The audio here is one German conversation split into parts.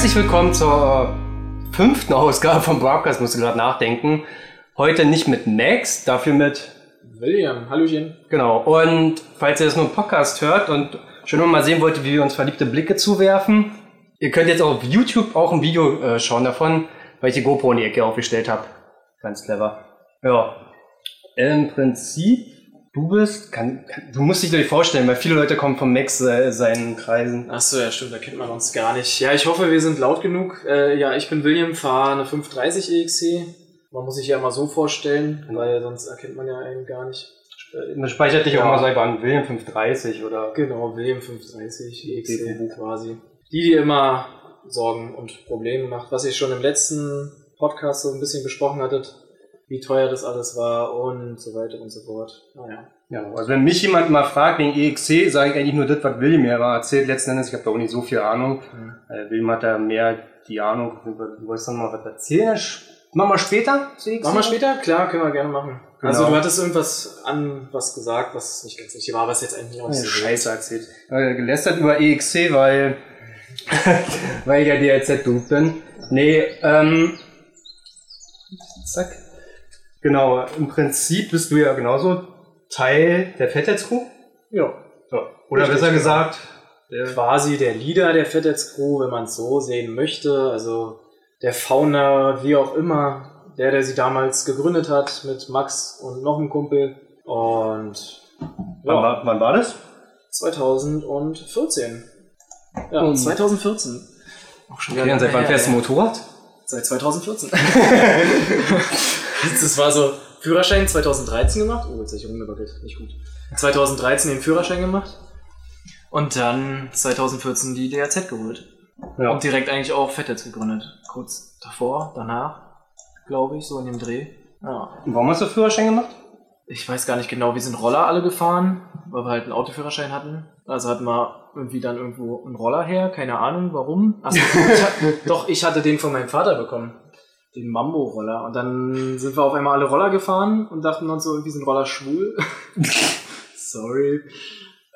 Herzlich willkommen zur fünften Ausgabe vom Broadcast, musst du gerade nachdenken. Heute nicht mit Max, dafür mit William. Hallöchen. Genau. Und falls ihr das nur im Podcast hört und schon mal sehen wollt, wie wir uns verliebte Blicke zuwerfen, ihr könnt jetzt auf YouTube auch ein Video äh, schauen davon, weil ich die GoPro in die Ecke aufgestellt habe. Ganz clever. Ja. Im Prinzip, du bist, kann, kann, du musst dich dir vorstellen, weil viele Leute kommen vom Max äh, seinen Kreisen. Achso, ja stimmt, da kennt man uns gar nicht. Ja, ich hoffe, wir sind laut genug. Äh, ja, ich bin William, fahre eine 530 EXC. Man muss sich ja immer so vorstellen, weil sonst erkennt man ja einen gar nicht. Man speichert dich Ja. auch mal so einfach an William 530 oder Genau, William 530 EXC quasi. Die, die immer Sorgen und Probleme macht, was ihr schon im letzten Podcast so ein bisschen besprochen hattet, wie teuer das alles war und so weiter und so fort. Naja. Ja, also wenn mich jemand mal fragt wegen EXC, sage ich eigentlich nur das, was William mir aber erzählt letzten Endes. Ich habe da auch nicht so viel Ahnung. Mhm. Äh, William hat da mehr die Ahnung. Du wolltest noch mal was erzählen? Machen wir später zu EXC? Machen wir später? Klar, können wir gerne machen. Genau. Also du hattest irgendwas an was gesagt, was nicht ganz richtig war, was jetzt eigentlich auch so Scheiße erzählt. Äh, gelästert über EXC, weil, weil ich ja DRZ-Dude bin. Nee, ähm, zack. Genau, im Prinzip bist du ja genauso Teil der Fettheads-Crew. Ja. Ja. Oder Richtig, besser genau. gesagt, der Quasi der Leader der Fetheads Crew, wenn man es so sehen möchte. Also der Founder, wie auch immer, der, der sie damals gegründet hat mit Max und noch einem Kumpel. Und wann, ja, war, wann war das? 2014. Ja, Und- 2014. Auch schon Okay, und seit wann fährst du Motorrad? Seit 2014. das war so Führerschein 2013 gemacht. Oh, jetzt habe ich rumgewackelt. Nicht gut. 2013 den Führerschein gemacht. Und dann 2014 die DRZ geholt. Ja. Und direkt eigentlich auch Fettets gegründet. Kurz davor, danach, glaube ich, so in dem Dreh. Ja. Und warum hast du Führerschein gemacht? Ich weiß gar nicht genau, wir sind Roller alle gefahren, weil wir halt einen Autoführerschein hatten. Also hatten wir irgendwie dann irgendwo einen Roller her, keine Ahnung warum. Achso, ich doch, ich hatte den von meinem Vater bekommen. Den Mambo-Roller. Und dann sind wir auf einmal alle Roller gefahren und dachten uns so, irgendwie sind Roller schwul. Sorry.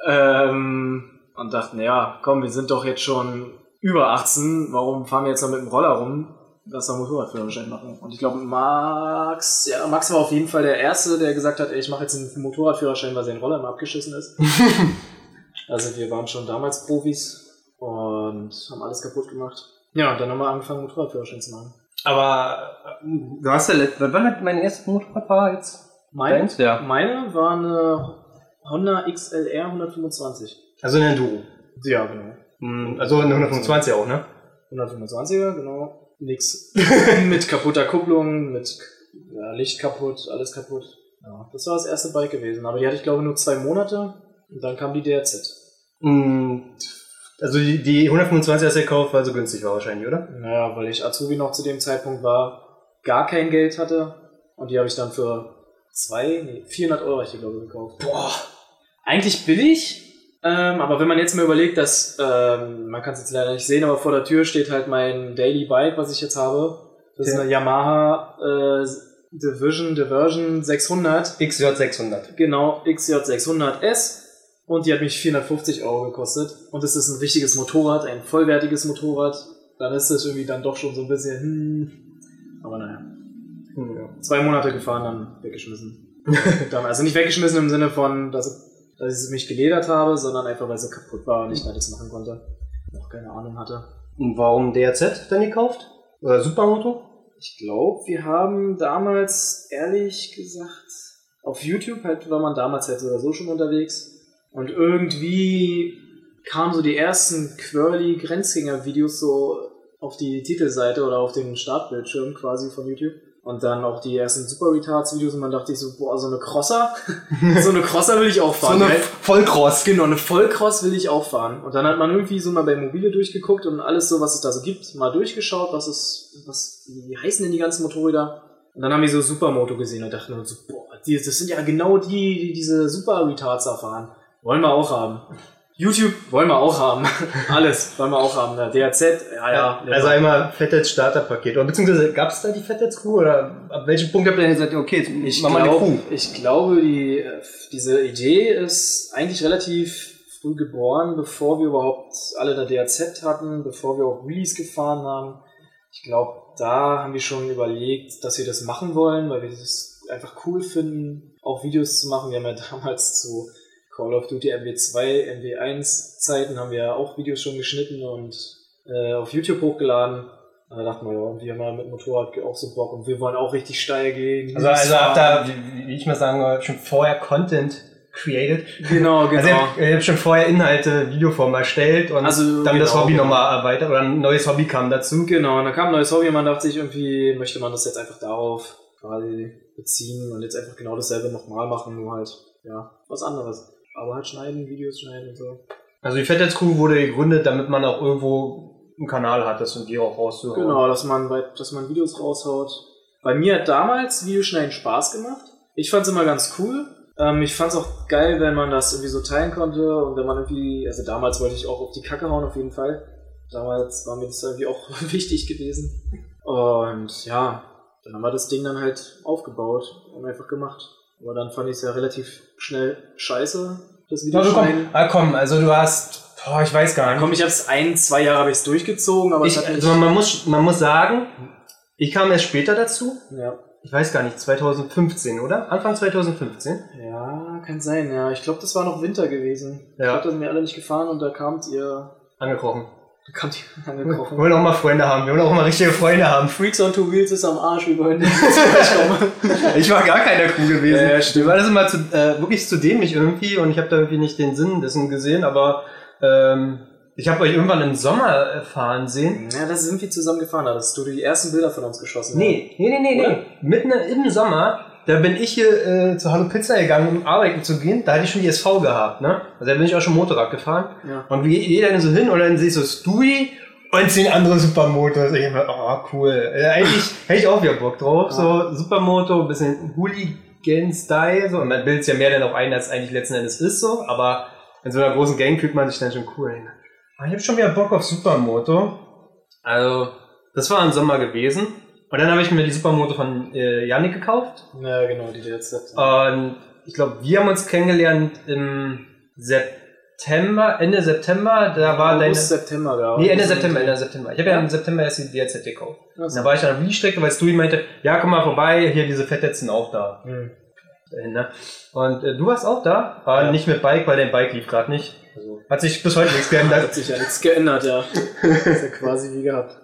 Ähm, und dachten, ja, komm, wir sind doch jetzt schon über 18, warum fahren wir jetzt noch mit dem Roller rum? Lass doch Motorradführerschein machen. Und ich glaube, Max, ja, Max war auf jeden Fall der Erste, der gesagt hat, ey, ich mache jetzt einen Motorradführerschein, weil sein Roller immer abgeschissen ist. also wir waren schon damals Profis und haben alles kaputt gemacht. Ja, und dann haben wir angefangen, Motorradführerschein zu machen. Aber du hast ja, let- wann hat mein erstes Motorrad war jetzt? Meine? Ja. meine war eine Honda XLR 125. Also eine Enduro. Ja, genau. Hm, Also eine 125 auch, ne? 125er, genau. Nix mit kaputter Kupplung, mit ja, Licht kaputt, alles kaputt. Ja, das war das erste Bike gewesen. Aber die hatte ich glaube nur zwei Monate und dann kam die DRZ. Hm, Also die, die 125 hast du gekauft, weil sie günstig war wahrscheinlich, oder? Naja, weil ich Azubi noch zu dem Zeitpunkt war, gar kein Geld hatte und die habe ich dann für zwei, nee, 400 Euro ich glaube gekauft. Boah, eigentlich billig. Ähm, aber wenn man jetzt mal überlegt, dass, ähm, man kann es jetzt leider nicht sehen, aber vor der Tür steht halt mein Daily Bike, was ich jetzt habe. Das ist Ja. eine Yamaha äh, Division, Diversion 600. XJ600. Genau, XJ600S. Und die hat mich 450 Euro gekostet. Und es ist ein richtiges Motorrad, ein vollwertiges Motorrad. Dann ist es irgendwie dann doch schon so ein bisschen, hm. Aber naja. Hm, ja. Zwei Monate gefahren, dann weggeschmissen. dann, also nicht weggeschmissen im Sinne von, dass, dass ich mich geledert habe, sondern einfach, weil sie kaputt war und ich alles machen konnte. Noch keine Ahnung hatte. Und warum DRZ dann gekauft? Oder Supermoto? Ich glaube, wir haben damals, ehrlich gesagt, auf YouTube halt war man damals halt so oder so schon unterwegs. Und irgendwie kamen so die ersten quirly Grenzgänger-Videos so auf die Titelseite oder auf den Startbildschirm quasi von YouTube. Und dann auch die ersten Super Retards Videos und man dachte sich so, boah, so eine Crosser, so eine Crosser will ich auch fahren. so eine Geil. Vollcross. Genau, eine Vollcross will ich auch fahren. Und dann hat man irgendwie so mal bei Mobile durchgeguckt und alles so, was es da so gibt, mal durchgeschaut, was es, was, wie heißen denn die ganzen Motorräder? Und dann haben wir so Supermoto gesehen und dachten uns so, boah, die, das sind ja genau die, die diese Super Retards da fahren. Wollen wir auch haben. YouTube wollen wir auch haben. Alles wollen wir auch haben. Der DRZ, ja, ja. Also einmal Fettets Starterpaket. Oder beziehungsweise gab es da die Fettets Crew? Oder ab welchem Punkt habt ihr gesagt, okay, jetzt Ich, machen wir eine glaub, Crew? ich glaube, die, äh, diese Idee ist eigentlich relativ früh geboren, bevor wir überhaupt alle der DRZ hatten, bevor wir auch Wheelies gefahren haben. Ich glaube, da haben wir schon überlegt, dass wir das machen wollen, weil wir das einfach cool finden, auch Videos zu machen. Wir haben ja damals zu Call of Duty MW2, MW1 Zeiten haben wir ja auch Videos schon geschnitten und äh, auf YouTube hochgeladen. Da dachten wir, ja, wir haben ja mit Motorrad auch so Bock und wir wollen auch richtig steil gehen. Also, also habt da, wie, ich mal sagen, schon vorher Content created. Genau, genau. Also ihr habt, ihr habt schon vorher Inhalte, Videoform erstellt und Also, dann das genau, Hobby genau. nochmal erweitert oder ein neues Hobby kam dazu. Genau, und dann kam ein neues Hobby und man dachte sich irgendwie, möchte man das jetzt einfach darauf quasi beziehen und jetzt einfach genau dasselbe nochmal machen, nur halt, ja, was anderes. Aber halt schneiden, Videos schneiden und so. Also die Fat Crew wurde gegründet, damit man auch irgendwo einen Kanal hat, das und die auch rauszuhauen. Genau, dass man, dass man Videos raushaut. Bei mir hat damals Videoschneiden Spaß gemacht. Ich fand's immer ganz cool. Ähm, ich fand's auch geil, wenn man das irgendwie so teilen konnte und wenn man irgendwie, also damals wollte ich auch auf die Kacke hauen auf jeden Fall. Damals war mir das irgendwie auch wichtig gewesen. Und ja, dann haben wir das Ding dann halt aufgebaut und einfach gemacht. Aber dann fand ich es ja relativ schnell scheiße, das Also komm, ah, komm, also du hast, boah, ich weiß gar nicht. Komm, ich hab's ein, zwei Jahre habe ich's durchgezogen, aber ich, es also man muss, man muss sagen, ich kam erst später dazu. ja. Ich weiß gar nicht, 2015, oder? Anfang 2015? Ja, kann sein, ja. Ich glaube, das war noch Winter gewesen. Ich Ja. glaube, da sind wir alle nicht gefahren und da kamt ihr. Angekrochen. Da ihr Wir angekrochen. wollen auch mal Freunde haben. Wir wollen auch mal richtige Freunde haben. Freaks on Two Wheels ist am Arsch, wir wollen nicht. Ich war gar keiner Crew gewesen. Ja, ja, stimmt. Mir war das immer zu, äh, wirklich zu dämlich irgendwie und ich habe da irgendwie nicht den Sinn dessen gesehen, aber ähm, ich habe euch irgendwann im Sommer äh, fahren sehen. Ja, da sind wir zusammen gefahren, da hast du die ersten Bilder von uns geschossen. Nee, nee, nee, nee, nee. Mitten im Sommer, da bin ich hier äh, zu Hallo Pizza gegangen, um arbeiten zu gehen. Da hatte ich schon die SV gehabt, ne? Also da bin ich auch schon Motorrad gefahren. Ja. Und wie dann so hin und dann sehe ich so Stewie und zehn andere Supermotos. Ich dachte, oh cool. Äh, eigentlich hätte ich auch wieder Bock drauf. So Supermoto, ein bisschen Hooligan-Style. So. Und man bildet es ja mehr dann auch ein, als es eigentlich letzten Endes ist so. Aber in so einer großen Gang fühlt man sich dann schon cool. Aber ich habe schon wieder Bock auf Supermoto. Also, das war im Sommer gewesen. Und dann habe ich mir die Supermoto von äh, Yannick gekauft. Ja, genau, die jetzt. Und ich glaube, wir haben uns kennengelernt im September, Ende September. Da war deine. September da. Nee, Ende September, Ende September. Ich habe ja im September erst die DRZ gekauft. Und da war ich dann auf der Strecke, weil Stewie meinte, ja, komm mal vorbei, hier diese Fettnetz sind auch da. Hm. Ne? Und äh, du warst auch da, aber Ja. nicht mit Bike, weil dein Bike lief gerade nicht. Also, hat sich bis heute nichts geändert. Hat sich ja nichts geändert, ja. ist ja quasi wie gehabt.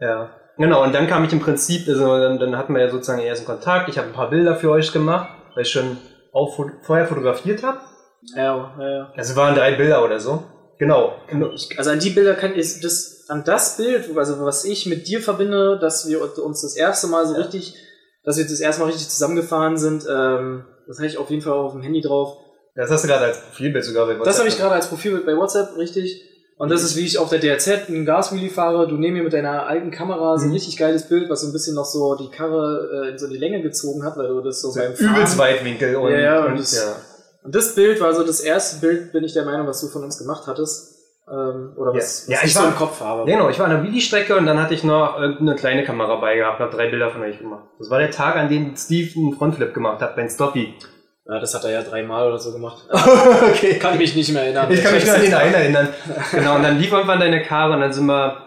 Ja. Genau, und dann kam ich im Prinzip, also dann, dann hatten wir ja sozusagen erst einen Kontakt. Ich habe ein paar Bilder für euch gemacht, weil ich schon auch fo- vorher fotografiert habe. Ja, ja, ja. Also waren drei Bilder oder so. Genau. Also an die Bilder kann ich das an das Bild, also was ich mit dir verbinde, dass wir uns das erste Mal so Ja. richtig, dass wir das erste Mal richtig zusammengefahren sind, ähm, das habe ich auf jeden Fall auch auf dem Handy drauf. Das hast du gerade als Profilbild sogar bei Das WhatsApp. habe ich gerade als Profilbild bei WhatsApp, richtig. Und das ist, wie ich auf der DRZ einen Gaswheelie fahre. Du neben mir mit deiner alten Kamera so ein Mhm. richtig geiles Bild, was so ein bisschen noch so die Karre äh, in so die Länge gezogen hat, weil du das so, So beim Fahren... übelst Weitwinkel und, Ja, ja, und und das- ja. Und das Bild war so das erste Bild, bin ich der Meinung, was du von uns gemacht hattest. Ähm, oder was, Ja. was Ja, ich ich so war- im Kopf habe. Genau, ich war an der Wheelie-Strecke und dann hatte ich noch irgendeine kleine Kamera bei gehabt, habe drei Bilder von euch gemacht. Das war der Tag, an dem Steve einen Frontflip gemacht hat, beim Stoppy. Ja, das hat er ja dreimal oder so gemacht. okay. Kann mich nicht mehr erinnern. Ich kann mich nur an den einen erinnern. Genau, und dann lief irgendwann deine Karre und dann sind wir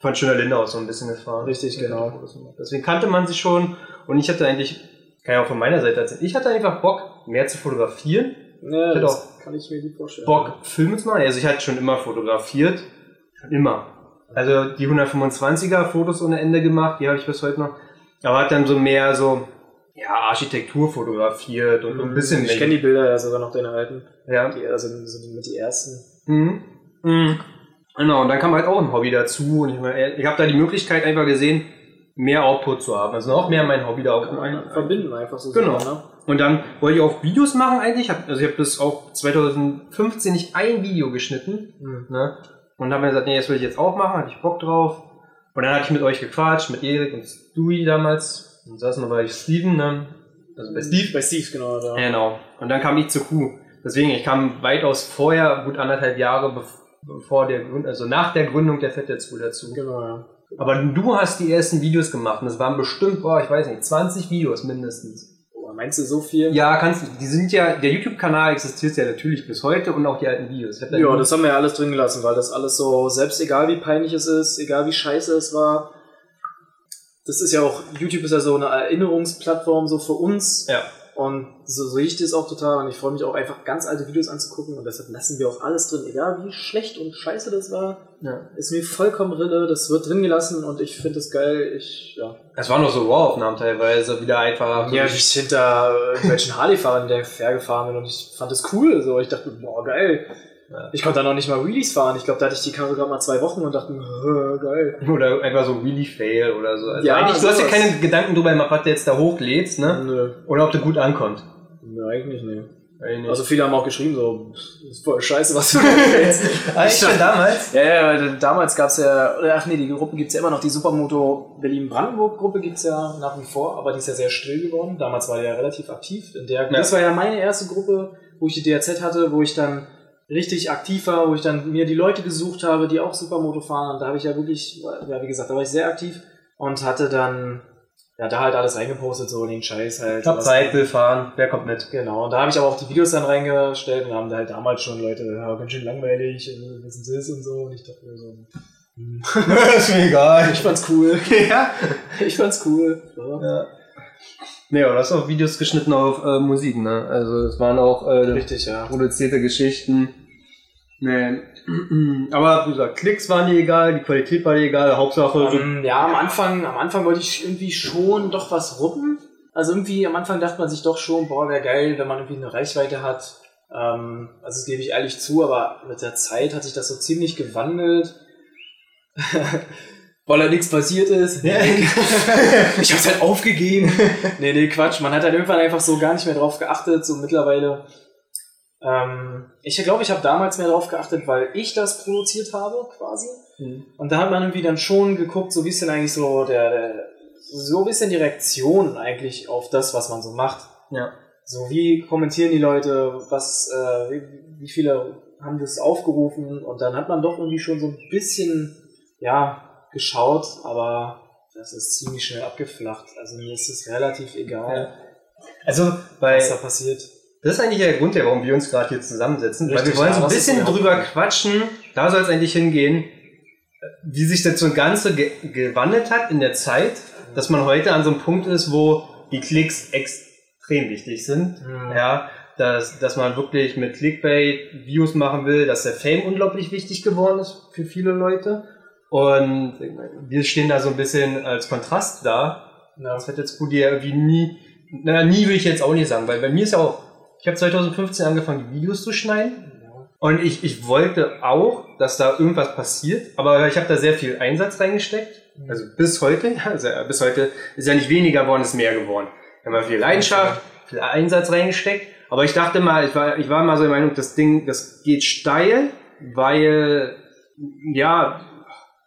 von Schöner Linde aus so ein bisschen gefahren. Richtig, genau. Deswegen kannte man sich schon und ich hatte eigentlich, kann ich auch von meiner Seite erzählen, ich hatte einfach Bock, mehr zu fotografieren, Ja, hätte das kann ich mir gut vorstellen. Bock, Filme zu machen. Also ich hatte schon immer fotografiert. Schon immer. Also die 125er Fotos ohne Ende gemacht, die habe ich bis heute noch. Aber hat dann so mehr so, ja, Architektur fotografiert und ein bisschen Ich kenne die Bilder ja sogar noch, deine alten. Ja. Die, also so die, mit die ersten. Mhm. Mhm. Genau, und dann kam halt auch ein Hobby dazu und ich, meine, ich habe da die Möglichkeit einfach gesehen, mehr Output zu haben. Also noch mehr mein Hobby da auch ein, verbinden einfach so. Genau. super, ne? Und dann wollte ich auch Videos machen eigentlich. Also ich habe das auch 2015 nicht ein Video geschnitten. Hm. Ne? Und habe mir gesagt, nee, das will ich jetzt auch machen, hatte ich Bock drauf. Und dann hatte ich mit euch gequatscht, mit Erik und Stewie damals. Und saßen wir bei Steven, ne? Also bei Steve. Bei Steve, genau. Da. Genau. Und dann kam ich zur Kuh. Deswegen, ich kam weitaus vorher, gut anderthalb Jahre bev- bevor der Grund, also nach der Gründung der School dazu. Genau, ja. Aber du hast die ersten Videos gemacht und es waren bestimmt, boah, ich weiß nicht, 20 Videos mindestens. Boah, Meinst du so viel? Ja, kannst du. Die sind ja, der YouTube-Kanal existiert ja natürlich bis heute und auch die alten Videos. Ja, das haben wir ja alles drin gelassen, weil das alles so, selbst egal wie peinlich es ist, egal wie scheiße es war, das ist ja auch, YouTube ist ja so eine Erinnerungsplattform so für uns. Ja. Und so sehe ich das auch total und ich freue mich auch einfach ganz alte Videos anzugucken und deshalb lassen wir auch alles drin, egal wie schlecht und scheiße das war, ja. ist mir vollkommen Rille, das wird drin gelassen und ich finde das geil, ich, ja. Es waren noch so Raw-Aufnahmen teilweise, wieder einfach. Ja, ich hinter irgendwelchen Harley-Fahrern der fair gefahren bin und ich fand das cool. So, ich dachte, boah, geil. Ja. Ich konnte da noch nicht mal Wheelies fahren. Ich glaube, da hatte ich die Karre gerade mal zwei Wochen und dachte, geil. Oder einfach so Wheelie-Fail oder so. Also Ja, eigentlich, du hast ja sowas. keine Gedanken drüber gemacht, was du jetzt da hochlädst, ne? Nö, Oder ob du gut ankommt. nö eigentlich nicht. Eigentlich. Also viele haben auch geschrieben, so, ist voll scheiße, was du erzählst. eigentlich schon damals. Ja, ja, damals gab's ja, oder ach nee, die Gruppe gibt's ja immer noch, die Supermoto Berlin-Brandenburg-Gruppe gibt's ja nach wie vor, aber die ist ja sehr still geworden. Damals war die ja relativ aktiv. In der, Das war ja meine erste Gruppe, wo ich die DRZ hatte, wo ich dann richtig aktiv war, wo ich dann mir die Leute gesucht habe, die auch Supermoto fahren. Und da habe ich ja wirklich, ja wie gesagt, da war ich sehr aktiv und hatte dann ja da halt alles reingepostet, so den Scheiß halt. Ich hab Zeit, will fahren, wer kommt mit? Genau, und da habe ich aber auch die Videos dann reingestellt und haben da halt damals schon Leute, ja, ganz schön langweilig, was ist das und so. Und ich dachte mir so, hm. ist mir egal. ich fand's cool. ja. Ich fand's cool. Ja. ja. Nee, aber du hast auch Videos geschnitten auf äh, Musik, ne? Also es waren auch äh, Richtig, ja. produzierte Geschichten. Nee. Aber wie gesagt, Klicks waren dir egal, die Qualität war dir egal, Hauptsache. so- Ähm, ja, am Anfang, am Anfang wollte ich irgendwie schon doch was ruppen. Also irgendwie am Anfang dachte man sich doch schon, boah, wäre geil, wenn man irgendwie eine Reichweite hat. Ähm, also das gebe ich ehrlich zu, aber mit der Zeit hat sich das so ziemlich gewandelt. Weil da nichts passiert ist. Ja. ich hab's halt aufgegeben. nee, nee, Quatsch. Man hat halt irgendwann einfach so gar nicht mehr drauf geachtet. So mittlerweile. Ähm, ich glaube, ich habe damals mehr drauf geachtet, weil ich das produziert habe, quasi. Mhm. Und da hat man irgendwie dann schon geguckt, so wie ist denn eigentlich so der, der so ein bisschen die Reaktion eigentlich auf das, was man so macht. Ja. So, wie kommentieren die Leute, was, äh, wie, wie viele haben das aufgerufen und dann hat man doch irgendwie schon so ein bisschen, ja, geschaut, aber das ist ziemlich schnell abgeflacht. Also mir ist es relativ egal, Also bei was da passiert. Das ist eigentlich der Grund, ja, warum wir uns gerade hier zusammensetzen. weil Richtig, wir wollen ja, so ein bisschen drüber quatschen. Da soll es eigentlich hingehen, wie sich das so Ganze ge gewandelt hat in der Zeit, dass man heute an so einem Punkt ist, wo die Klicks extrem wichtig sind. Mhm. Ja, dass, dass man wirklich mit Clickbait Views machen will, dass der Fame unglaublich wichtig geworden ist für viele Leute. Und wir stehen da so ein bisschen als Kontrast da. Ja. Das hat jetzt Budi ja irgendwie nie, na, nie will ich jetzt auch nicht sagen, weil bei mir ist ja auch, ich habe 2015 angefangen, die Videos zu schneiden. Und ich, ich wollte auch, dass da irgendwas passiert, aber ich habe da sehr viel Einsatz reingesteckt. Also bis heute, also bis heute ist ja nicht weniger geworden, ist mehr geworden. Wir haben viel Leidenschaft, viel Einsatz reingesteckt. Aber ich dachte mal, ich war, ich war mal so der Meinung, das Ding, das geht steil, weil, ja,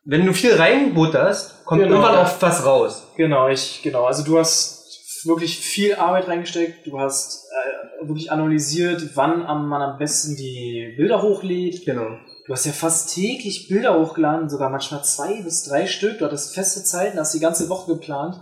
wenn du viel reinbutterst, kommt Genau, irgendwann auch was raus. Genau, ich, genau. Also du hast wirklich viel Arbeit reingesteckt. Du hast äh, wirklich analysiert, wann am, man am besten die Bilder hochlädt. Genau. Du hast ja fast täglich Bilder hochgeladen, sogar manchmal zwei bis drei Stück. Du hattest feste Zeiten, hast die ganze Woche geplant.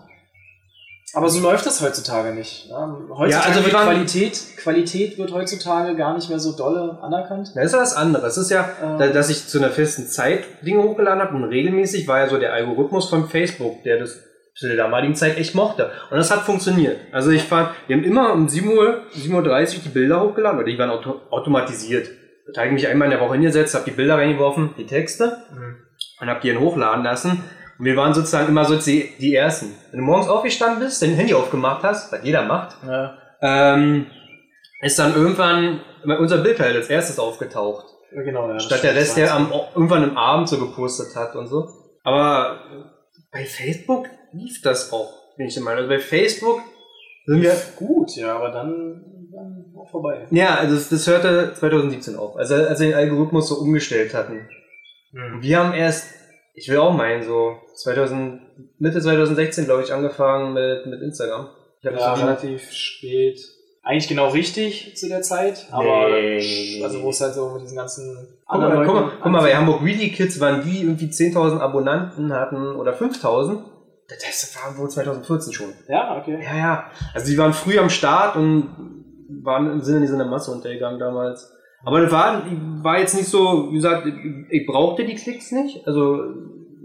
Aber so läuft das heutzutage nicht. Ne? Heutzutage Ja, also Qualität, Qualität wird heutzutage gar nicht mehr so dolle anerkannt. Das ist ja was anderes. Es ist ja, Ähm. da- dass ich zu einer festen Zeit Dinge hochgeladen habe und regelmäßig war ja so der Algorithmus von Facebook, der das zu der damaligen Zeit echt mochte. Und das hat funktioniert. Also ich fand, wir haben immer um 7 Uhr, 7.30 Uhr die Bilder hochgeladen oder die waren auto automatisiert. Da habe ich mich einmal in der Woche hingesetzt, habe die Bilder reingeworfen, die Texte und habe die dann hochladen lassen. Und wir waren sozusagen immer so die, die Ersten. Wenn du morgens aufgestanden bist, dein Handy aufgemacht hast, was jeder macht, Ja, ähm, ist dann irgendwann unser Bild halt als erstes aufgetaucht. genau. Ja, Statt der Rest, der am, irgendwann im Abend so gepostet hat und so. Aber bei Facebook lief das auch, bin ich der Meinung. Also bei Facebook sind wir. gut, ja, aber dann, dann auch vorbei. Ja, also das, das hörte 2017 auf, also als wir den Algorithmus so umgestellt hatten. Und wir haben erst, ich will auch meinen, so 2000, Mitte 2016, glaube ich, angefangen mit, mit Instagram. Ich habe Ja, so relativ spät. Eigentlich genau richtig zu der Zeit, aber Nee, also wo es halt so mit diesen ganzen Guck mal, guck mal, guck mal, bei. Hamburg Really Kids waren die irgendwie 10.000 Abonnenten hatten oder 5.000. Das war wohl 2014 schon. Ja, okay. Ja, ja. Also die waren früh am Start und waren im Sinne dieser Masse untergegangen damals. Aber das war, war jetzt nicht so, wie gesagt, ich brauchte die Klicks nicht. Also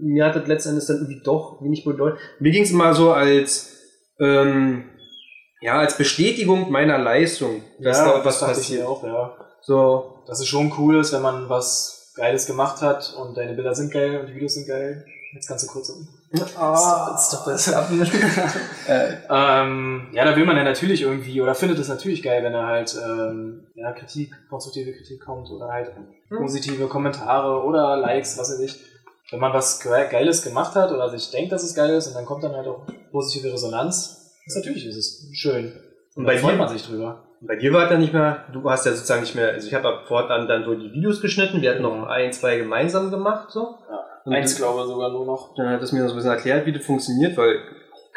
mir hat das letztendlich dann irgendwie doch wenig bedeutet. Mir ging es immer so als ähm, ja, als Bestätigung meiner Leistung, dass ja, da was ich passiert. auch, ja. So, Dass es schon cool ist, wenn man was Geiles gemacht hat und deine Bilder sind geil und die Videos sind geil. Jetzt kannst du kurz um. Ah, Stop it. ähm, ja, da will man ja natürlich irgendwie oder findet es natürlich geil, wenn da halt ähm, ja, Kritik, konstruktive Kritik kommt oder halt positive Kommentare oder Likes, was weiß ich. Wenn man was Ge- Geiles gemacht hat oder sich denkt, dass es geil ist und dann kommt dann halt auch positive Resonanz, ist natürlich ist es schön. Und Und bei da freut dir? man sich drüber. Bei dir war es dann nicht mehr, du hast ja sozusagen nicht mehr, also ich habe ab fortan dann so die Videos geschnitten, wir hatten noch ein, zwei gemeinsam gemacht, so. Und Eins glaube ich sogar nur noch. Dann hat es mir so ein bisschen erklärt, wie das funktioniert, weil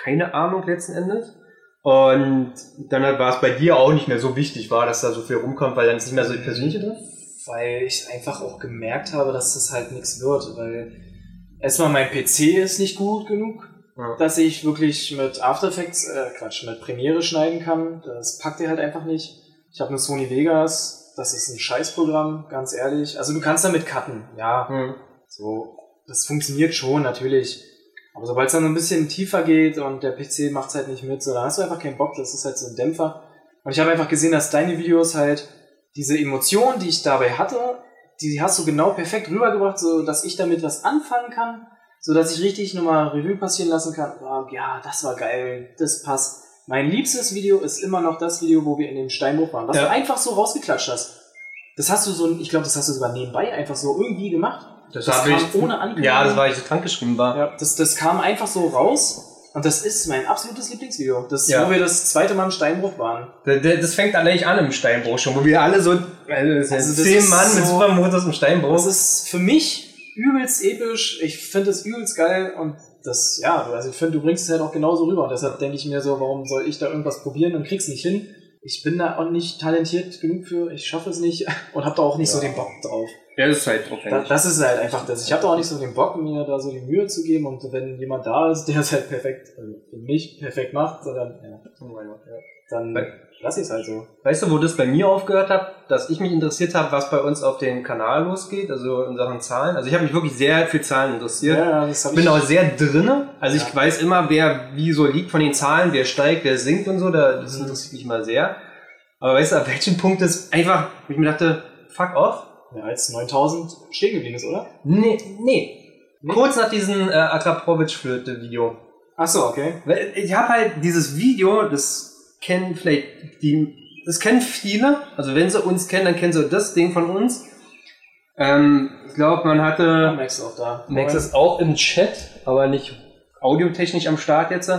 keine Ahnung letzten Endes. Und dann war es bei dir auch nicht mehr so wichtig, war, dass da so viel rumkommt, weil dann ist nicht mehr so die persönliche drin. weil ich einfach auch gemerkt habe, dass das halt nichts wird, weil erstmal mein PC ist nicht gut genug, Ja. dass ich wirklich mit After Effects, äh, Quatsch, mit Premiere schneiden kann. Das packt ihr halt einfach nicht. Ich habe eine Sony Vegas, das ist ein Scheißprogramm, ganz ehrlich. Also du kannst damit cutten, ja, Hm. so. Das funktioniert schon, natürlich. Aber sobald es dann ein bisschen tiefer geht und der PC macht es halt nicht mit, so, dann hast du einfach keinen Bock, das ist halt so ein Dämpfer. Und ich habe einfach gesehen, dass deine Videos halt diese Emotionen, die ich dabei hatte, die hast du genau perfekt rübergebracht, so dass ich damit was anfangen kann, so dass ich richtig nochmal Revue passieren lassen kann. Oh, ja, das war geil, das passt. Mein liebstes Video ist immer noch das Video, wo wir in dem Steinbruch waren, was Ja. du einfach so rausgeklatscht hast. Das hast du so, ich glaube, das hast du sogar nebenbei einfach so irgendwie gemacht. Das, Das kam ich ohne Ankündigung. Ja, das war, ich so krank geschrieben war. Ja, das, das kam einfach so raus. Und das ist mein absolutes Lieblingsvideo. Das, Ja. wo wir das zweite Mal im Steinbruch waren. Das, das fängt eigentlich an im Steinbruch schon, wo wir alle so, also Also zehn Mann mit so- Supermotors im Steinbruch. Das ist für mich übelst episch. Ich finde es übelst geil und das, ja, also ich finde, du bringst es halt auch genauso rüber. Und deshalb denke ich mir so, warum soll ich da irgendwas probieren und krieg's nicht hin? Ich bin da auch nicht talentiert genug für, ich schaffe es nicht und habe da auch nicht so Ja. den Bock drauf. Ja, das ist halt Da, das ist halt einfach das. Ich habe da auch nicht so den Bock, mir da so die Mühe zu geben und wenn jemand da ist, der es halt perfekt, also für mich perfekt macht, so dann, ja, dann lass ich es halt so. Weißt du, wo das bei mir aufgehört hat, dass ich mich interessiert habe, was bei uns auf dem Kanal losgeht, also in Sachen Zahlen. Also ich habe mich wirklich sehr für Zahlen interessiert. Ja, das Ich bin ich. auch sehr drinne. Also ich Ja. weiß immer, wer wie so liegt von den Zahlen, wer steigt, wer sinkt und so. Da, das Mhm. interessiert mich immer sehr. Aber weißt du, ab welchem Punkt ist einfach, ich mir dachte, fuck off. Ja, als 9000 stehen geblieben ist, oder? Nee, nee. Nee? Kurz nach diesem äh, Akrapovic-Flöte-Video. Ach so, okay. Ich habe halt dieses Video, das kennen vielleicht die, das kennen viele. Also wenn sie uns kennen, dann kennen sie das Ding von uns. Ähm, ich glaube, man Ja, hatte Max ist auch da. Max ist auch im Chat, aber nicht audiotechnisch am Start jetzt.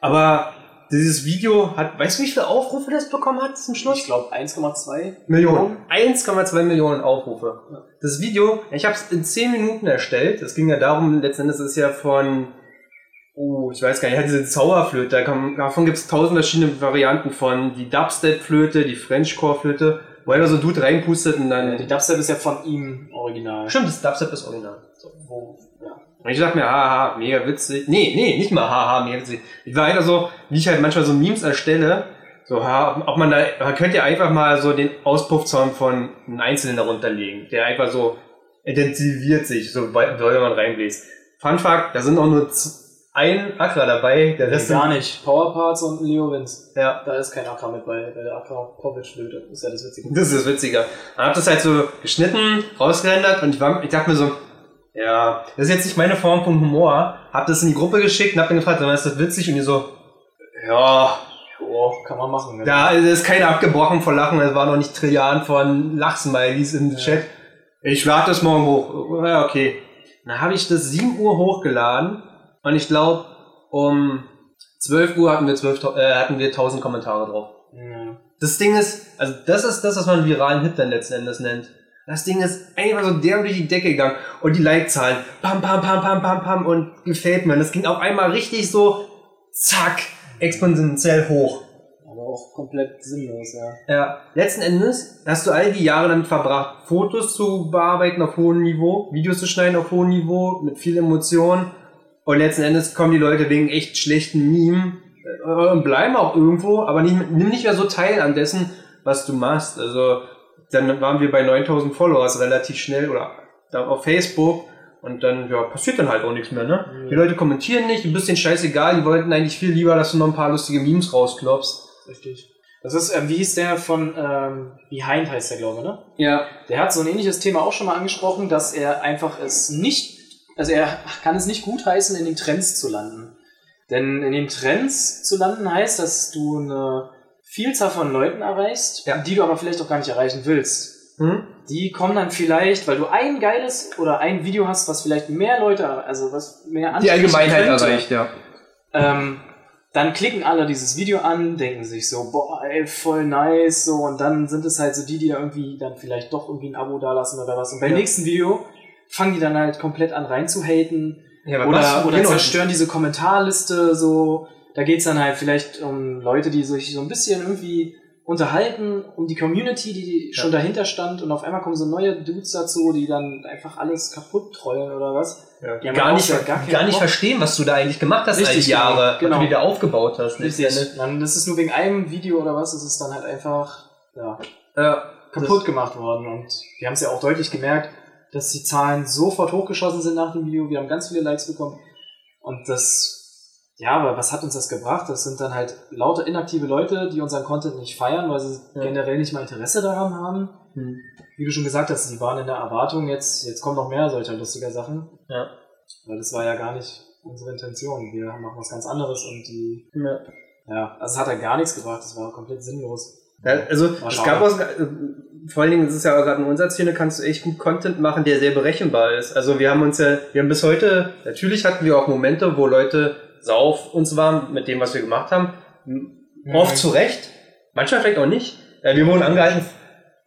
Aber dieses Video hat, weißt du, wie viele Aufrufe das bekommen hat zum Schluss? Ich glaube 1,2. Millionen. 1,2 Millionen Aufrufe. Das Video, ich habe es in 10 Minuten erstellt. Es ging ja darum, letzten Endes ist ja von, oh, ich weiß gar nicht, ja, diese Zauberflöte, davon gibt es tausend verschiedene Varianten von, die Dubstep-Flöte, die Frenchcore-Flöte, wo einfach so ein Dude reinpustet und dann... Äh, Die Dubstep ist ja von ihm original. Stimmt, das Dubstep ist original. So, wo, ja. Und ich dachte mir, haha, mega witzig. Nee, nee, nicht mal haha, mega witzig. Ich war einfach so, wie ich halt manchmal so Memes erstelle, so, ha, ob man da, man könnte ja einfach mal so den Auspuffsound von einem Einzelnen darunter legen, der einfach so intensiviert sich, so weit man reinbläst. Fun Fact, da sind auch nur ein Akra dabei, der Rest gar nicht. Powerparts und Leo Vince. Ja, Da ist kein Akra mit bei, bei der Akra Povic Flöte. Ist ja das Witzige. das ist witziger. Dann hab das halt so geschnitten, rausgerendert und ich, war, ich dachte mir so, ja, das ist jetzt nicht meine Form von Humor. Hab das in die Gruppe geschickt und hab dann gefragt, ist das witzig? Und die so, ja, Oh, kann man machen. Ne? Da ist keiner abgebrochen vor Lachen, es waren noch nicht Trilliarden von Lachsmilies im Ja. Chat. Ich lade das morgen hoch. Ja, okay. Dann habe ich das 7 Uhr hochgeladen und ich glaube, um 12 Uhr hatten wir, 12, äh, hatten wir 1000 Kommentare drauf. Ja. Das Ding ist, also das ist das, was man einen viralen Hit dann letzten Endes nennt. Das Ding ist einfach so derb durch die Decke gegangen. Und die Like-Zahlen, pam, pam, pam, pam, pam, pam, und gefällt mir. Das ging auf einmal richtig so, zack, exponentiell hoch. Aber auch komplett sinnlos, ja. Ja, letzten Endes hast du all die Jahre damit verbracht, Fotos zu bearbeiten auf hohem Niveau, Videos zu schneiden auf hohem Niveau, mit viel Emotion. Und letzten Endes kommen die Leute wegen echt schlechten Meme äh, und bleiben auch irgendwo, aber nicht, nimm nicht mehr so teil an dessen, was du machst. Also dann waren wir bei 9000 Followers relativ schnell oder da auf Facebook und dann ja, passiert dann halt auch nichts mehr. Ne? Mhm. Die Leute kommentieren nicht, du bist denen scheißegal, die wollten eigentlich viel lieber, dass du noch ein paar lustige Memes rausklopfst. Richtig. Das ist, ähm, wie hieß der von ähm, Behind heißt der, glaube ich, ne? Ja. Der hat so ein ähnliches Thema auch schon mal angesprochen, dass er einfach es nicht, also er kann es nicht gutheißen, in den Trends zu landen. Denn in den Trends zu landen heißt, dass du eine Vielzahl von Leuten erreichst, Ja. die du aber vielleicht auch gar nicht erreichen willst. Hm? Die kommen dann vielleicht, weil du ein geiles oder ein Video hast, was vielleicht mehr Leute, also was mehr Die Allgemeinheit könnte, erreicht, ja. ähm, dann klicken alle dieses Video an, denken sich so, boah, ey, voll nice, so, und dann sind es halt so die, die da irgendwie dann vielleicht doch irgendwie ein Abo dalassen oder was. Und beim Ja. nächsten Video fangen die dann halt komplett an ja was oder, machst du? oder Genau. zerstören diese Kommentarliste so. Da geht's dann halt vielleicht um Leute, die sich so ein bisschen irgendwie unterhalten, um die Community, die schon dahinter stand und auf einmal kommen so neue Dudes dazu, die dann einfach alles kaputt trollen oder was. Ja, Die haben gar, nicht, ja gar gar nicht Bock. verstehen, was du da eigentlich gemacht hast all Richtig, die Jahre, genau, was du genau. wieder aufgebaut hast. Richtig. letztendlich. Dann, das ist nur wegen einem Video oder was, ist es dann halt einfach ja, Ja, kaputt gemacht worden. Und wir haben es ja auch deutlich gemerkt, dass die Zahlen sofort hochgeschossen sind nach dem Video. Wir haben ganz viele Likes bekommen. Und das, ja, aber was hat uns das gebracht? Das sind dann halt lauter inaktive Leute, die unseren Content nicht feiern, weil sie Ja. generell nicht mal Interesse daran haben. Hm. Wie du schon gesagt hast, die waren in der Erwartung, jetzt, jetzt kommen noch mehr solcher lustiger Sachen. Ja. Weil das war ja gar nicht unsere Intention. Wir machen was ganz anderes und die, Ja. ja, also es hat halt gar nichts gebracht, das war komplett sinnlos. Ja, also es gab auch, äh, vor allen Dingen ist es ja auch gerade in unserer Szene, kannst du echt gut Content machen, der sehr berechenbar ist. Also wir haben uns ja, wir haben bis heute, natürlich hatten wir auch Momente, wo Leute auf uns waren mit dem, was wir gemacht haben. Oft zu Recht, manchmal vielleicht auch nicht. Äh, Wir wurden angehalten,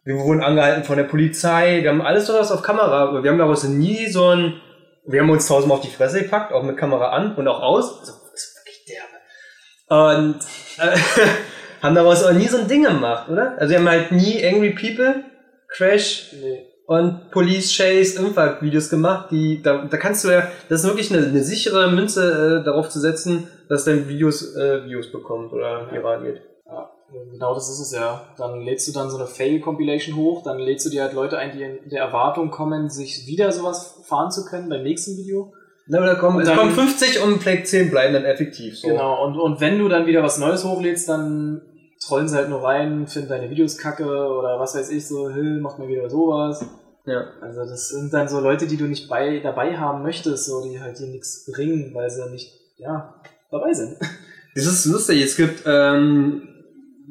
wir wurden angehalten von der Polizei, wir haben alles sowas auf Kamera, aber wir haben daraus nie so ein, wir haben uns tausendmal auf die Fresse gepackt, auch mit Kamera an und auch aus. Also, das ist wirklich derbe. Und äh, haben daraus auch nie so ein Ding gemacht, oder? Also wir haben halt nie Angry People, Crash Nee. Und Police Chase irgendwas Videos gemacht, die da, da kannst du ja, das ist wirklich eine, eine sichere Münze äh, darauf zu setzen, dass dein Videos äh, Views bekommt oder viral geht. Ja, genau das ist es ja. Dann lädst du dann so eine Fail-Compilation hoch, dann lädst du dir halt Leute ein, die in der Erwartung kommen, sich wieder sowas fahren zu können beim nächsten Video. Na, da kommen, Und es dann- kommen 50 und vielleicht 10 bleiben dann effektiv. So. Genau, und, und wenn du dann wieder was Neues hochlädst, dann trollen sie halt nur rein, finden deine Videos kacke oder was weiß ich, so, Hill, macht mal wieder sowas. Ja. Also das sind dann so Leute, die du nicht bei, dabei haben möchtest, so, die halt dir nichts bringen, weil sie nicht, ja, dabei sind. Das ist lustig. Es gibt, ähm,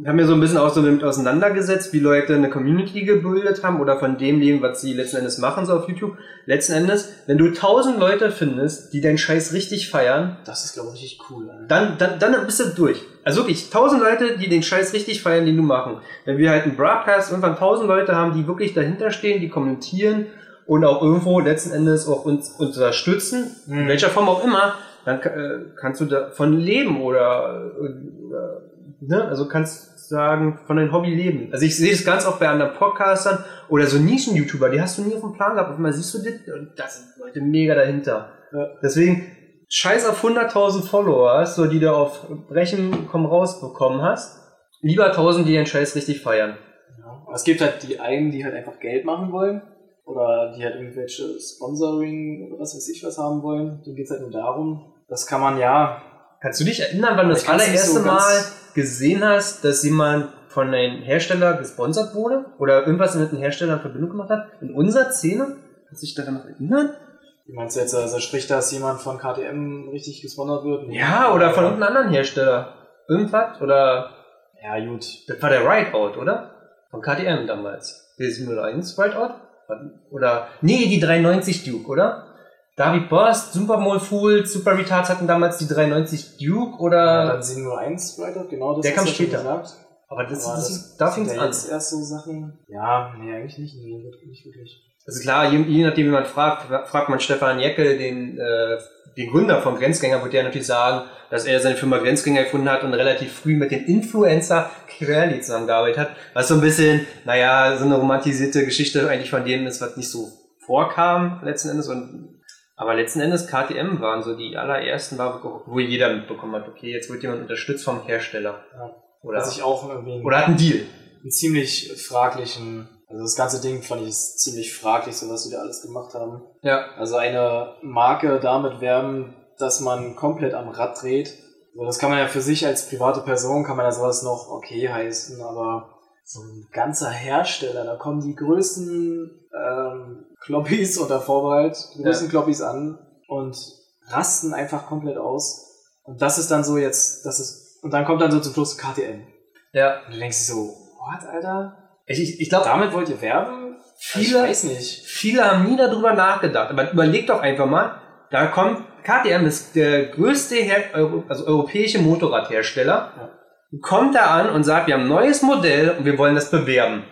haben ja so ein bisschen auch so damit auseinandergesetzt, wie Leute eine Community gebildet haben oder von dem leben, was sie letzten Endes machen, so auf YouTube. Letzten Endes, wenn du tausend Leute findest, die deinen Scheiß richtig feiern, Das ist, glaube ich, richtig cool. Alter. dann, dann, dann bist du durch. Also wirklich, tausend Leute, die den Scheiß richtig feiern, den du machen. Wenn wir halt einen Broadcast irgendwann tausend Leute haben, die wirklich dahinter stehen, die kommentieren und auch irgendwo letzten Endes auch uns unterstützen, in Mhm. welcher Form auch immer, dann äh, kannst du davon leben oder, oder ne? also kannst sagen, von deinem Hobby leben. Also ich sehe das ganz oft bei anderen Podcastern oder so Nischen-YouTuber, die hast du nie auf dem Plan gehabt. Auf einmal siehst du das und da sind Leute mega dahinter. Ja. Deswegen, scheiß auf 100.000 Follower, so die du auf Brechen komm raus bekommen hast. Lieber 1000, die den Scheiß richtig feiern. Ja. Es gibt halt die einen, die halt einfach Geld machen wollen oder die halt irgendwelche Sponsoring oder was weiß ich was haben wollen. Denen geht's halt nur darum. Das kann man ja. Kannst du dich erinnern, wann du das allererste so Mal gesehen hast, dass jemand von einem Hersteller gesponsert wurde? Oder irgendwas mit einem Hersteller in Verbindung gemacht hat? In unserer Szene? Kannst du dich daran noch erinnern? Wie meinst du jetzt, also sprich, dass jemand von KTM richtig gesponsert wird? Ja, oder von irgendeinem anderen Hersteller. Irgendwas? Oder Ja, gut. das war der Rideout, oder? Von KTM damals. Der 701 Rideout? Oder, nee, die 390 Duke, oder? David Bost, Supermol Fools, Super Retards hatten damals die 390 Duke, Ja, oder? dann 701 Rider, genau das Der kam ja später. gesagt. aber das, Aber das, da fing es ja an. jetzt erst so Sachen. Ja, nee, eigentlich nicht. Nee, nicht wirklich. Also klar, je, je nachdem, wie man fragt, fra- fragt man Stefan Jeckel, den, äh, den Gründer von Grenzgänger, wird der natürlich sagen, dass er seine Firma Grenzgänger gefunden hat und relativ früh mit dem Influencer Querli zusammengearbeitet hat, was so ein bisschen, naja, so eine romantisierte Geschichte eigentlich von dem ist, was nicht so vorkam letzten Endes und Aber letzten Endes KTM waren so die allerersten, wo jeder mitbekommen hat, okay, jetzt wird jemand unterstützt vom Hersteller. Ja. Oder, Was ich auch irgendwie oder hat einen Deal. einen ziemlich fraglichen, also das ganze Ding fand ich ziemlich fraglich, so was die da alles gemacht haben. Ja. Also eine Marke damit werben, dass man komplett am Rad dreht. So, das kann man ja für sich als private Person, kann man ja sowas noch okay heißen, aber so ein ganzer Hersteller, da kommen die größten ähm, Kloppis unter Vorbehalt, die größten Ja. Kloppis an und rasten einfach komplett aus. Und das ist dann so jetzt, das ist, und dann kommt dann so zum Schluss KTM. Ja. Und du denkst so, what, Alter? Ich, ich, ich glaube, Damit wollt ihr werben? Viele- ich weiß nicht. viele haben nie darüber nachgedacht. Aber überleg doch einfach mal, da kommt, KTM ist der größte Her also europäische Motorradhersteller, Ja. kommt da an und sagt, wir haben ein neues Modell und wir wollen das bewerben.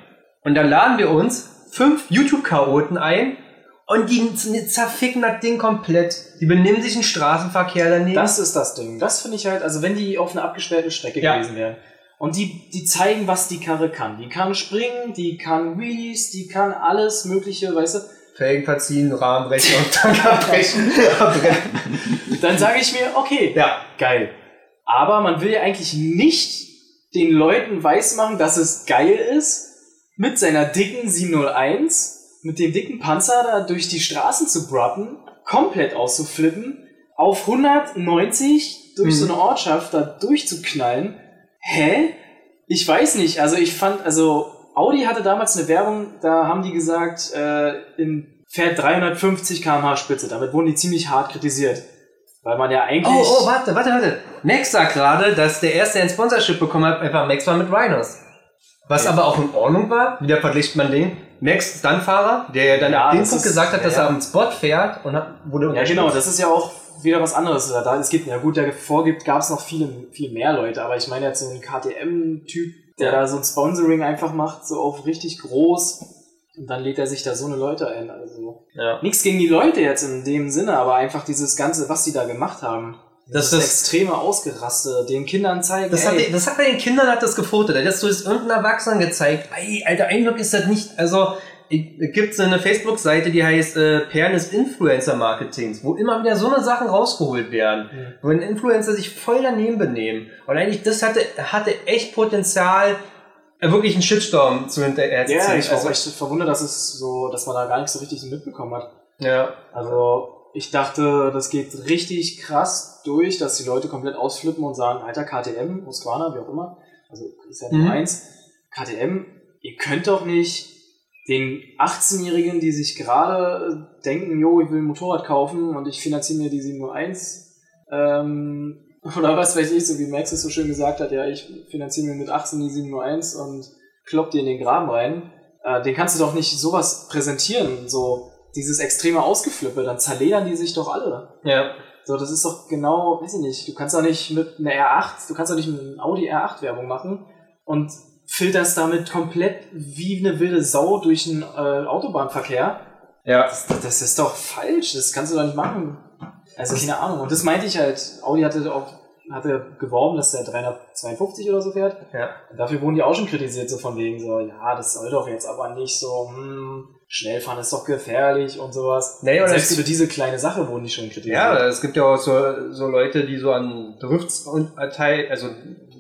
Und dann laden wir uns fünf YouTube-Chaoten ein und die zerficken das Ding komplett. Die benehmen sich im Straßenverkehr daneben. Das ist das Ding. Das finde ich halt, also wenn die auf einer abgesperrten Strecke Ja. gewesen wären und die, die zeigen, was die Karre kann. Die kann springen, die kann Wheelies, die kann alles Mögliche, weißt du. Felgen verziehen, Rahmen brechen und dann abbrechen. abbrechen. Dann sage ich mir, okay, ja. geil. Aber man will ja eigentlich nicht den Leuten weismachen, dass es geil ist, mit seiner dicken 701, mit dem dicken Panzer da durch die Straßen zu brappen, komplett auszuflippen, auf 190 durch Mhm. so eine Ortschaft da durchzuknallen. Hä? Ich weiß nicht. Also ich fand, also Audi hatte damals eine Werbung, da haben die gesagt, äh, in fährt 350 km/h Spitze. Damit wurden die ziemlich hart kritisiert. Weil man ja eigentlich. Oh, oh, warte, warte, warte. Max sagt gerade, dass der erste, der ein Sponsorship bekommen hat, einfach Max war mit Rhinos. Was Ja. aber auch in Ordnung war. Wieder vergleicht man den. Max, Stuntfahrer, der ja dann Ja, ab dem Punkt ist- gesagt hat, dass ja, er ja. am Spot fährt und hat, wurde Ja, genau, das ist ja auch wieder was anderes. Da, es gibt, ja gut, davor gibt, gab es noch viele, viel mehr Leute, aber ich meine jetzt so einen KTM-Typ, der da so ein Sponsoring einfach macht, so auf richtig groß. Und dann lädt er sich da so eine Leute ein. Also Ja. nichts gegen die Leute jetzt in dem Sinne, aber einfach dieses Ganze, was die da gemacht haben. Das Das, ist- extreme Ausgeraste, den Kindern zeigen. Das hat, das hat bei den Kindern hat das gefotet. Da hast du es irgendeinem Erwachsenen gezeigt. Ey, Alter, ein Glück ist das nicht. Also, es gibt so eine Facebook-Seite, die heißt äh, Perlen des Influencer-Marketings, wo immer wieder so eine Sachen rausgeholt werden. Mhm. Wo ein Influencer sich voll daneben benehmen. Und eigentlich, das hatte, hatte echt Potenzial, äh, wirklich einen Shitstorm zu hinterher zu ja, ich war Also, echt verwundert, dass es so, dass man da gar nicht so richtig so mitbekommen hat. ja. Also ich dachte, das geht richtig krass durch, dass die Leute komplett ausflippen und sagen, alter KTM, Husqvarna, wie auch immer, also ist ja Mhm. Nummer eins, KTM, ihr könnt doch nicht den 18-Jährigen, die sich gerade denken, jo, ich will ein Motorrad kaufen und ich finanziere mir die 701, ähm, oder was weiß ich, so wie Max es so schön gesagt hat, ja, ich finanziere mir mit 18 die 701 und klopp die in den Graben rein, äh, den kannst du doch nicht sowas präsentieren, so dieses extreme Ausgeflippe, dann zerledern die sich doch alle. Ja. So, das ist doch genau, weiß ich nicht, du kannst doch nicht mit einer R8, du kannst doch nicht mit einem Audi R8 Werbung machen und filterst damit komplett wie eine wilde Sau durch den äh, Autobahnverkehr. Ja. Das, das ist doch falsch, das kannst du doch nicht machen. Also keine Ahnung. Und das meinte ich halt, Audi hatte auch hatte geworben, dass der 352 oder so fährt. Ja. Und dafür wurden die auch schon kritisiert, so von wegen so, ja, das soll doch jetzt aber nicht so, hm, Schnellfahren ist doch gefährlich und sowas. Nee, oder Selbst es für diese kleine Sache wurden die schon kritisiert. Ja, es gibt ja auch so, so Leute, die so an Drifts und äh, teil, also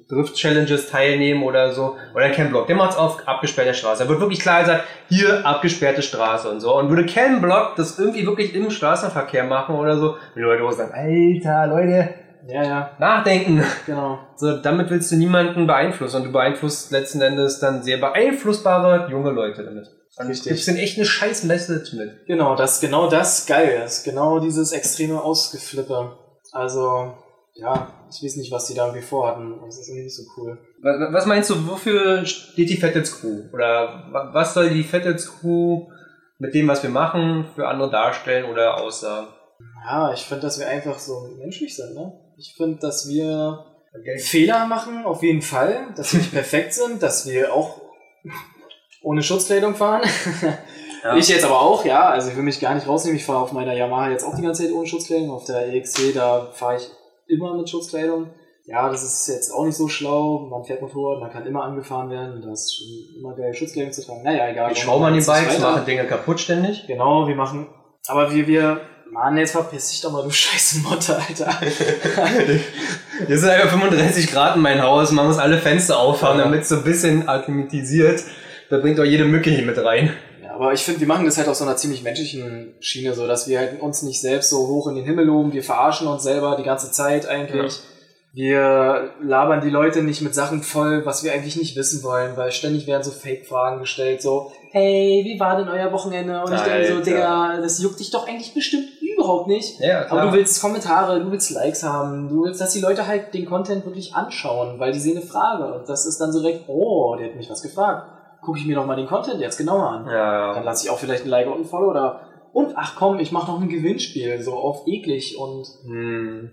Drift-Challenges teilnehmen oder so. Oder kein Block. Der macht's auf abgesperrter Straße. Da wird wirklich klar gesagt, hier abgesperrte Straße und so. Und würde kein Block das irgendwie wirklich im Straßenverkehr machen oder so, die Leute auch sagen, Alter, Leute, ja, ja, nachdenken. genau. So, damit willst du niemanden beeinflussen. Und du beeinflusst letzten Endes dann sehr beeinflussbare junge Leute damit. Richtig. gibst denen echt eine scheiß Message mit. Genau, das, genau das geil ist. Genau dieses extreme Ausgeflippe. Also, ja, ich weiß nicht, was die da irgendwie vorhatten. Das ist irgendwie nicht so cool. Was, meinst du, wofür steht die Vettels Crew? Oder wa- was soll die Vettels Crew mit dem, was wir machen, für andere darstellen oder aussagen? Ja, ich finde, dass wir einfach so menschlich sind, ne? Ich finde, dass wir Fehler machen, auf jeden Fall, dass wir nicht perfekt sind, dass wir auch ohne Schutzkleidung fahren. Ja. Ich jetzt aber auch, ja, also ich will mich gar nicht rausnehmen. Ich fahre auf meiner Yamaha jetzt auch die ganze Zeit ohne Schutzkleidung. Auf der EXC, da fahre ich immer mit Schutzkleidung. Ja, das ist jetzt auch nicht so schlau. Man fährt Motorrad, man kann immer angefahren werden. Das ist schon immer geil, Schutzkleidung zu tragen. Naja, egal. Die schrauben an den Jetzt nicht Bikes, machen Dinge kaputt ständig. Genau, wir machen, aber wir, wir Mann, jetzt verpiss dich doch mal, du scheiße Motte, Alter. Hier sind einfach 35 Grad in mein Haus, man muss alle Fenster aufhaben, Ja. damit es so ein bisschen akklimatisiert. Da bringt auch jede Mücke hier mit rein. Ja, aber ich finde, wir machen das halt auf so einer ziemlich menschlichen Schiene, so dass wir halt uns nicht selbst so hoch in den Himmel loben, wir verarschen uns selber die ganze Zeit eigentlich. Wir labern die Leute nicht mit Sachen voll, was wir eigentlich nicht wissen wollen, weil ständig werden so Fake-Fragen gestellt, so, hey, wie war denn euer Wochenende? Und ich denke so, Alter. Digga, das juckt dich doch eigentlich bestimmt überhaupt nicht. Ja, Aber du willst Kommentare, du willst Likes haben, du willst, dass die Leute halt den Content wirklich anschauen, weil die sehen eine Frage. Und das ist dann so direkt, oh, der hat mich was gefragt. Gucke ich mir doch mal den Content jetzt genauer an. Ja, Dann ja. lasse ich auch vielleicht ein Like und ein Follow oder. Und ach komm, ich mache noch ein Gewinnspiel, so auf eklig und. Hm.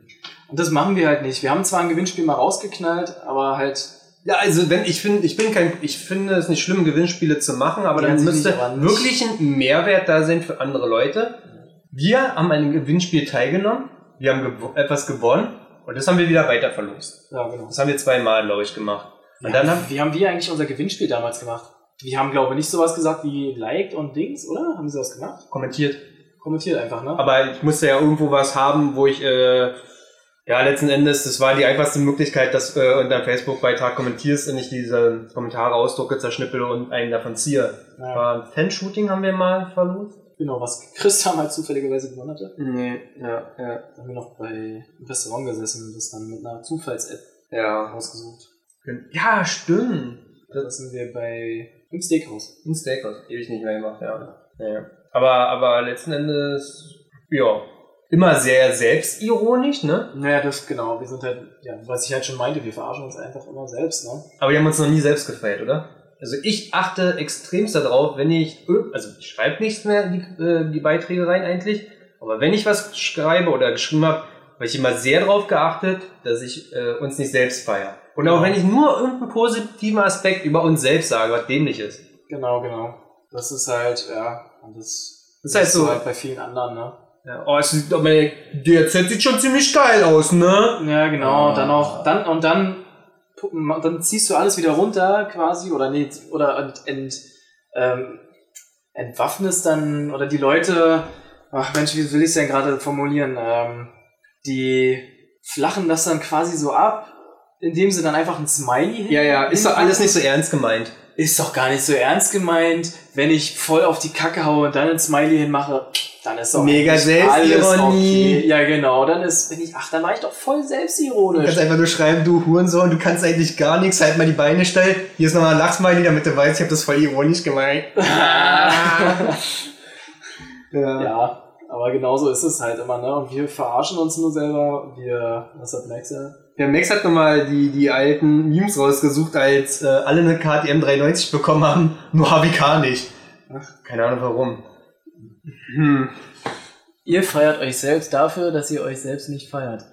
Und das machen wir halt nicht. Wir haben zwar ein Gewinnspiel mal rausgeknallt, aber halt. Ja, also wenn ich finde, ich bin kein, ich finde es nicht schlimm, Gewinnspiele zu machen, aber Die dann müsste nicht, aber wirklich ein Mehrwert da sein für andere Leute. Wir haben an einem Gewinnspiel teilgenommen, wir haben gew etwas gewonnen und das haben wir wieder weiter verlost. Ja, genau. Das haben wir zweimal, glaube ich, gemacht. Und Ja, dann haben wie haben wir eigentlich unser Gewinnspiel damals gemacht? Wir haben, glaube ich, nicht sowas gesagt wie liked und Dings, oder? Haben sie sowas gemacht? kommentiert. Kommentiert einfach, ne? Aber ich musste ja irgendwo was haben, wo ich, äh, ja, letzten Endes, das war die einfachste Möglichkeit, dass äh, unter einem Facebook-Beitrag kommentierst und ich diese Kommentare ausdrucke, zerschnippele und einen davon ziehe. ja, War ein Fanshooting haben wir mal verlost. genau, was Christian halt zufälligerweise gewonnen hatte. Nee, ja, ja. Da haben wir noch bei einem Restaurant gesessen und das dann mit einer Zufalls-App Ja, ausgesucht. ja stimmt. Da sind wir bei im Steakhouse. Ein Steakhouse, ewig nicht mehr gemacht, ja. ja. Aber, aber letzten Endes, ja, immer sehr selbstironisch, ne? Naja, das genau. Wir sind halt, ja, was ich halt schon meinte, wir verarschen uns einfach immer selbst, ne? Aber wir haben uns noch nie selbst gefeiert, oder? Also ich achte extremst darauf, wenn ich, irg- also ich schreibe nichts mehr in die, äh, die Beiträge rein eigentlich, aber wenn ich was schreibe oder geschrieben habe, habe ich immer sehr darauf geachtet, dass ich äh, uns nicht selbst feiere. Und auch wenn ich nur irgendeinen positiven Aspekt über uns selbst sage, was dämlich ist. Genau, genau. Das ist halt, ja, und das, Das ist halt so- halt bei vielen anderen, ne? Ja, oh, es sieht, aber DRZ sieht schon ziemlich geil aus, ne? Ja, genau. Ah. Dann auch, dann, und dann, dann ziehst du alles wieder runter quasi, oder nee, oder ent, ent, ähm, entwaffnest dann, oder die Leute, ach Mensch, wie will ich es denn gerade formulieren, ähm, die flachen das dann quasi so ab, indem sie dann einfach ein Smiley Ja, ja, ist doch alles nicht so ernst gemeint. Ist doch gar nicht so ernst gemeint. Wenn ich voll auf die Kacke haue und dann ein Smiley hinmache, dann ist doch Mega Selbstironie. okay. Ja, genau. Dann ist, bin ich, ach, dann war ich doch voll Du selbstironisch. kannst einfach nur schreiben, du Hurensohn, du kannst eigentlich gar nichts, halt mal die Beine steil. Hier ist nochmal ein Lachsmiley, damit du weißt, ich habe das voll ironisch gemeint. ja. ja, aber genauso ist es halt immer, ne? Und wir verarschen uns nur selber. Wir, was hat Max ja? Der Max hat nochmal die, die alten Memes rausgesucht, als äh, alle eine KTM 390 bekommen haben, nur HWK nicht. Ach. Keine Ahnung warum. Hm. Ihr feiert euch selbst dafür, dass ihr euch selbst nicht feiert.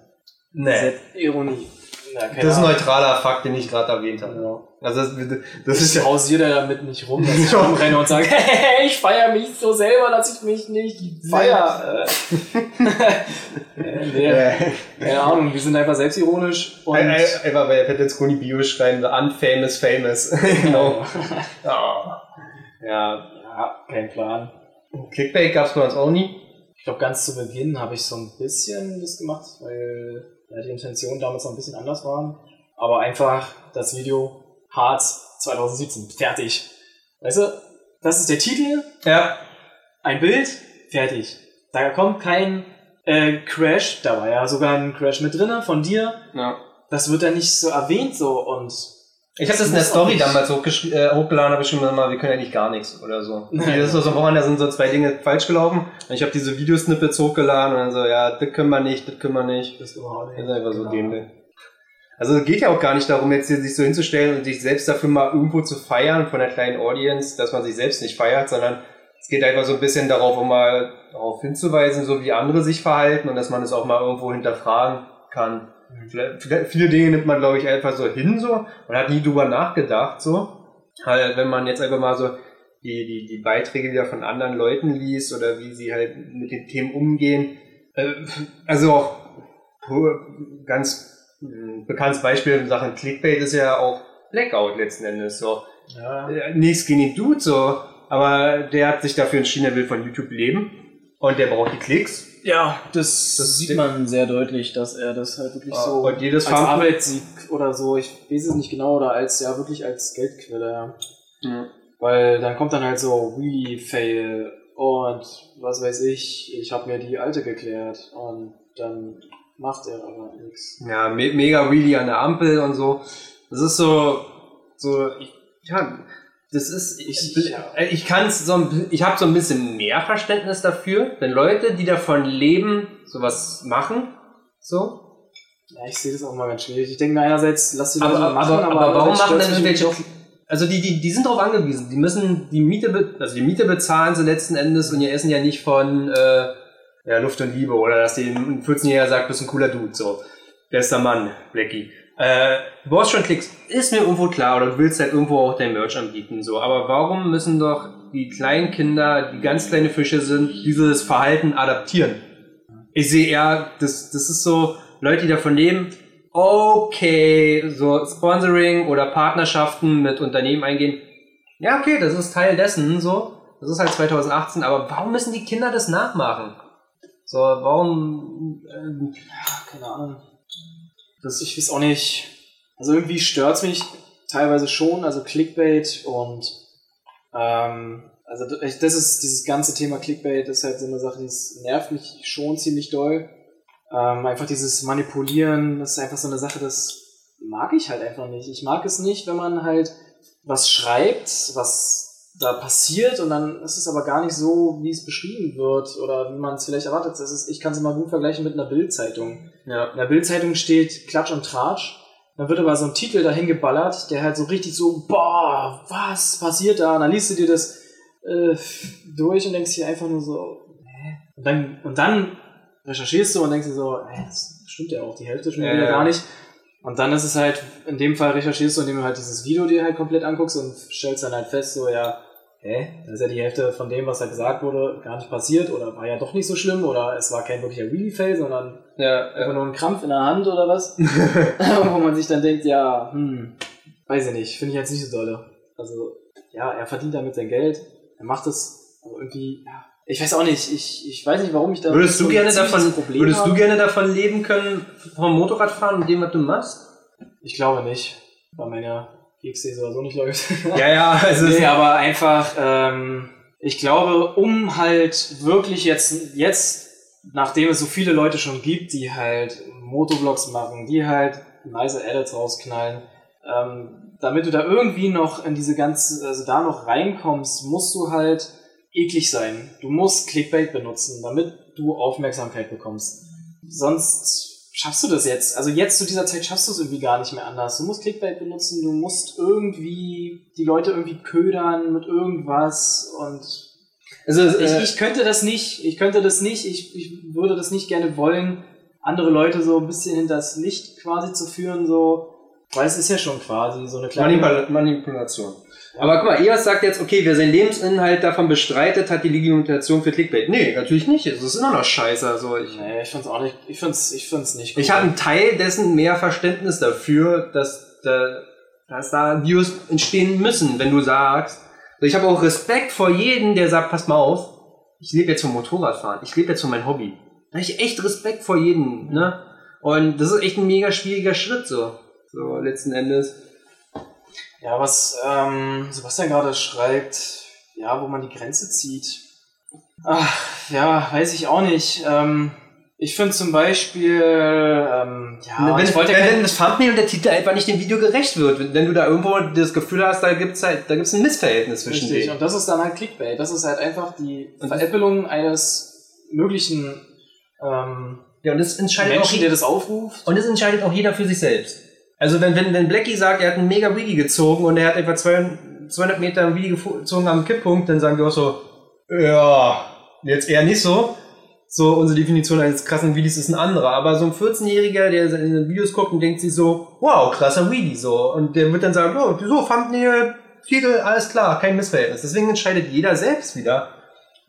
Nee. Selbstironie. Ja, keine Das ist ein neutraler Fakt, den ich gerade erwähnt habe. Ja. Also das, das ist Ich ja. hausiere damit nicht rum, dass ich rumrenne und sage, hey, ich feiere mich so selber, dass ich mich nicht feiere. Äh, nee, keine Ahnung, wir sind einfach selbstironisch und ein- ein- Einfach bei Fett Kuni Bio schreiben, unfamous famous. genau. Ja. ja. kein Plan. Clickbait gab's bei uns auch nie. Ich glaube, ganz zu Beginn habe ich so ein bisschen das gemacht, weil die Intentionen damals noch ein bisschen anders waren. Aber einfach das Video Harz 2017, fertig. Weißt du, das ist der Titel, Ja. ein Bild, fertig. Da kommt kein äh, Crash, da war ja sogar ein Crash mit drinne von dir. ja. Das wird dann nicht so erwähnt so und Ich habe das in der Story nicht- damals äh, hochgeladen, habe ich schon mal, wir können eigentlich gar nichts oder so. Nein. Das ist so, woran, da sind so zwei Dinge falsch gelaufen. Und ich habe diese Videosnippets hochgeladen und dann so, ja, das können wir nicht, das können wir nicht. das überhaupt Das ist einfach so Genau. dämlich. Also es geht ja auch gar nicht darum, jetzt hier sich so hinzustellen und sich selbst dafür mal irgendwo zu feiern von der kleinen Audience, dass man sich selbst nicht feiert, sondern es geht einfach so ein bisschen darauf, um mal darauf hinzuweisen, so wie andere sich verhalten und dass man es auch mal irgendwo hinterfragen kann. Viele Dinge nimmt man, glaube ich, einfach so hin, so. Man hat nie drüber nachgedacht, so. Halt, wenn man jetzt einfach mal so die, die, die Beiträge wieder von anderen Leuten liest oder wie sie halt mit den Themen umgehen. Äh, Also auch ganz äh, bekanntes Beispiel in Sachen Clickbait ist ja auch Blackout letzten Endes, so. Ja. Nichts gegen den Dude, so. Aber der hat sich dafür entschieden, er will von YouTube leben. Und der braucht die Klicks. Ja, das, Das sieht man sehr deutlich, dass er das halt wirklich Ah, so als Arbeitssieg oder so, ich weiß es nicht genau, oder als ja wirklich als Geldquelle, ja. Weil dann kommt dann halt so Wheelie Fail und was weiß ich, ich habe mir die alte geklärt und dann macht er aber nichts. Ja, me mega Wheelie an der Ampel und so. Das ist so, so, ich, ja, das ist, ich, Ich- äh, kann es so, ein ich habe so ein bisschen mehr Verständnis dafür, wenn Leute, die davon leben, sowas machen, so. Ja, ich sehe das auch mal ganz schwierig. Ich denke mir einerseits, lass die Leute Aber, machen, aber, aber, warum machen denn irgendwelche, also die, die, die sind darauf angewiesen, die müssen die Miete, also die Miete bezahlen sie letzten Endes und ihr essen ja nicht von, äh, ja, Luft und Liebe oder dass die ein 14-Jähriger sagt, du bist ein cooler Dude, so. Bester Mann, Blackie. Äh, brauchst schon Klicks, ist mir irgendwo klar, oder du willst halt irgendwo auch dein Merch anbieten, so. Aber warum müssen doch die kleinen Kinder, die ganz kleine Fische sind, dieses Verhalten adaptieren? Ich sehe eher, das, das ist so, Leute, die davon leben, okay, so Sponsoring oder Partnerschaften mit Unternehmen eingehen. Ja, okay, das ist Teil dessen, so. Das ist halt 2018, aber warum müssen die Kinder das nachmachen? So, warum, ähm, Keine Ahnung. Das, Ich weiß auch nicht. Also irgendwie stört's mich teilweise schon, also Clickbait und ähm, also das ist dieses ganze Thema Clickbait ist halt so eine Sache, die es nervt mich schon ziemlich doll. Ähm, einfach dieses Manipulieren, das ist einfach so eine Sache, das mag ich halt einfach nicht. Ich mag es nicht, wenn man halt was schreibt, was da passiert und dann ist es aber gar nicht so, wie es beschrieben wird oder wie man es vielleicht erwartet. Das ist, ich kann es immer gut vergleichen mit einer Bildzeitung. Ja. In der Bildzeitung steht Klatsch und Tratsch. Dann wird aber so ein Titel dahin geballert, der halt so richtig so, boah, was passiert da? Und dann liest du dir das äh, durch und denkst dir einfach nur so, hä? Und dann, und dann recherchierst du und denkst dir so, hä, das stimmt ja auch, die Hälfte schon Ja, wieder ja. gar nicht. Und dann ist es halt, in dem Fall recherchierst du, indem du halt dieses Video dir halt komplett anguckst und stellst dann halt fest, so, ja, hä, da ist ja die Hälfte von dem, was da gesagt wurde, gar nicht passiert oder war ja doch nicht so schlimm oder es war kein wirklicher Wheelie-Fail, sondern Ja, Einfach ja. nur ein Krampf in der Hand oder was? Wo man sich dann denkt, ja, hm, weiß ich nicht, finde ich jetzt nicht so dolle. Also, ja, er verdient damit sein Geld, er macht es, aber irgendwie, ja, ich weiß auch nicht, ich, ich weiß nicht, warum ich da Würdest so du ein gerne davon, Problem würdest du habe. gerne davon leben können, vom Motorradfahren und dem, was du machst? Ich glaube nicht, weil meine GXC sowieso nicht läuft. Ja, ja, also, nee, aber einfach, ähm, ich glaube, um halt wirklich jetzt, jetzt, nachdem es so viele Leute schon gibt, die halt Motovlogs machen, die halt nice Edits rausknallen, ähm, damit du da irgendwie noch in diese ganze, also da noch reinkommst, musst du halt eklig sein. Du musst Clickbait benutzen, damit du Aufmerksamkeit bekommst. Sonst schaffst du das jetzt. Also jetzt zu dieser Zeit schaffst du es irgendwie gar nicht mehr anders. Du musst Clickbait benutzen, du musst irgendwie die Leute irgendwie ködern mit irgendwas und also ich, äh, ich könnte das nicht, ich könnte das nicht, ich, ich würde das nicht gerne wollen, andere Leute so ein bisschen hinters Licht quasi zu führen, so, weil es ist ja schon quasi so eine kleine... Manipul Manipulation. Aber guck mal, EOS sagt jetzt, okay, wer seinen Lebensinhalt davon bestreitet, hat die Legitimation für Clickbait. Nee, natürlich nicht. Es ist immer noch scheiße. Also ich, Nee, ich find's auch nicht, ich find's, ich find's nicht ich habe einen Teil dessen mehr Verständnis dafür, dass, da, dass da Views entstehen müssen, wenn du sagst. Also ich habe auch Respekt vor jedem, der sagt, pass mal auf, ich lebe jetzt vom Motorradfahren, ich lebe jetzt von meinem Hobby. Da habe ich echt Respekt vor jedem, ne? Und das ist echt ein mega schwieriger Schritt, so. So, letzten Endes. Ja, was ähm, Sebastian gerade schreibt, ja, wo man die Grenze zieht. Ach, ja, weiß ich auch nicht. Ähm, ich finde zum Beispiel, ähm, ja, wenn, ich wollte wenn, wenn das Thumbnail und der Titel einfach nicht dem Video gerecht wird, wenn, wenn du da irgendwo das Gefühl hast, da gibt's halt, da gibt's ein Missverhältnis zwischen Richtig, denen. und das ist dann halt Clickbait. Das ist halt einfach die Veräppelung eines möglichen ähm, Ja, und das entscheidet auch Menschen, der jeder, das aufruft. und das entscheidet auch jeder für sich selbst. Also wenn, wenn, wenn Blackie sagt, er hat einen mega Wheelie gezogen und er hat etwa 200, 200 Meter Wheelie gezogen am Kipppunkt, dann sagen wir auch so, ja, jetzt eher nicht so. So, unsere Definition eines krassen Wheelies ist ein anderer. Aber so ein 14-Jähriger, der seine Videos guckt und denkt sich so, wow, krasser Wheelie, so. Und der wird dann sagen, oh, so, Thumbnail, Titel, alles klar, kein Missverhältnis. Deswegen entscheidet jeder selbst wieder,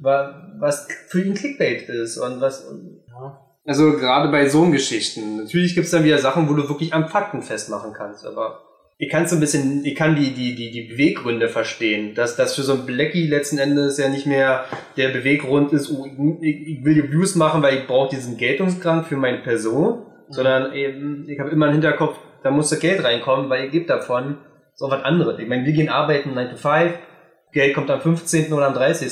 wa- was für ihn Clickbait ist und was, Ja. also gerade bei so Geschichten. Natürlich gibt's dann wieder Sachen, wo du wirklich am Fakten festmachen kannst, aber ich kann so ein bisschen, ich kann die, die, die, die Beweggründe verstehen. Dass das für so ein Blackie letzten Endes ja nicht mehr der Beweggrund ist, oh, ich, ich will Views machen, weil ich brauche diesen Geltungsgrad für meine Person, mhm. sondern eben, ich habe immer im Hinterkopf, da muss das Geld reinkommen, weil ihr gebt davon so was anderes. Ich meine, wir gehen arbeiten 9 to 5, Geld kommt am 15. oder am 30.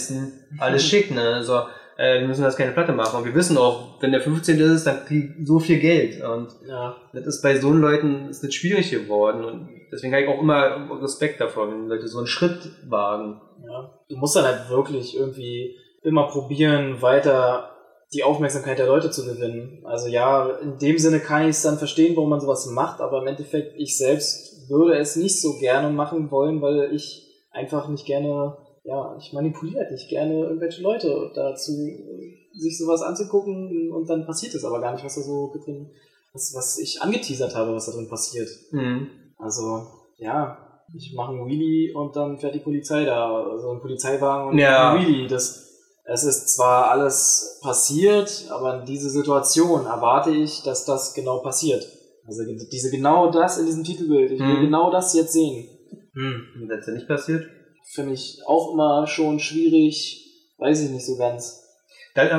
Alles schick, ne? Also, äh, wir müssen das keine Platte machen. Und wir wissen auch, wenn der 15. ist, dann kriegt so viel Geld. Und ja. das ist bei so Leuten ist das schwierig geworden. Und deswegen habe ich auch immer Respekt davor, wenn Leute so einen Schritt wagen. Ja. Du musst dann halt wirklich irgendwie immer probieren, weiter die Aufmerksamkeit der Leute zu gewinnen. Also ja, in dem Sinne kann ich es dann verstehen, warum man sowas macht, aber im Endeffekt, ich selbst würde es nicht so gerne machen wollen, weil ich einfach nicht gerne, ja, ich manipuliere nicht gerne irgendwelche Leute dazu, sich sowas anzugucken und dann passiert es aber gar nicht, was da so drin, was, was ich angeteasert habe, was da drin passiert. Mhm. Also, ja, ich mache einen Wheelie und dann fährt die Polizei da, also ein Polizeiwagen und ja. ein Wheelie. Das, es ist zwar alles passiert, aber in diese Situation erwarte ich, dass das genau passiert. Also diese genau das in diesem Titelbild. Ich will mhm. genau das jetzt sehen. Hm. Und wenn es ja nicht passiert? Finde ich auch immer schon schwierig, weiß ich nicht so ganz. Dann,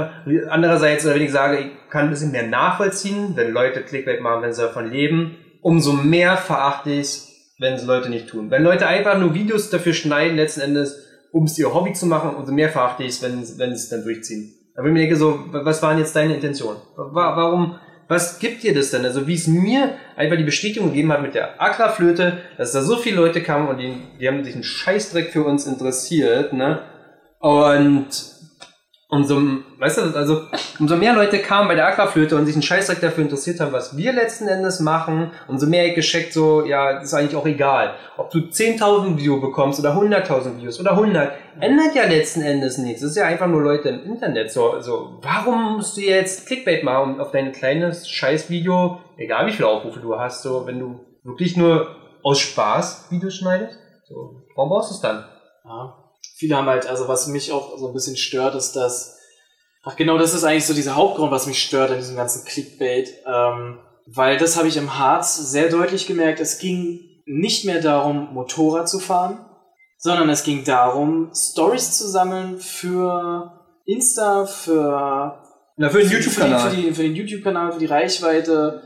andererseits, wenn ich sage, ich kann ein bisschen mehr nachvollziehen, wenn Leute Clickbait machen, wenn sie davon leben, umso mehr verachte ich es, wenn es Leute nicht tun. Wenn Leute einfach nur Videos dafür schneiden, letzten Endes, um es ihr Hobby zu machen, umso mehr verachte ich es, wenn, wenn sie es dann durchziehen. Aber ich mir denke so, was waren jetzt deine Intentionen? Warum, was gibt dir das denn? Also wie es mir einfach die Bestätigung gegeben hat mit der Aquaflöte, dass da so viele Leute kamen und die, die haben sich einen Scheißdreck für uns interessiert, ne? Und umso, weißt du, also, umso mehr Leute kamen bei der Aquaflöte und sich einen Scheißdreck dafür interessiert haben, was wir letzten Endes machen, umso mehr ich gescheckt so, ja, ist eigentlich auch egal. Ob du 10.000 Views bekommst oder 100.000 Views oder 100, ändert ja letzten Endes nichts. Es ist ja einfach nur Leute im Internet. So, so, warum musst du jetzt Clickbait machen auf dein kleines Scheißvideo, egal wie viele Aufrufe du hast, so, wenn du wirklich nur aus Spaß Videos schneidest? So, warum brauchst du es dann? Ja viele haben halt, also was mich auch so ein bisschen stört, ist, dass, ach genau, das ist eigentlich so dieser Hauptgrund, was mich stört an diesem ganzen Clickbait, ähm, weil das habe ich im Harz sehr deutlich gemerkt, es ging nicht mehr darum, Motorrad zu fahren, sondern es ging darum, Stories zu sammeln für Insta, für, Na, für den YouTube-Kanal. Für, für, für, den YouTube-Kanal, für die Reichweite,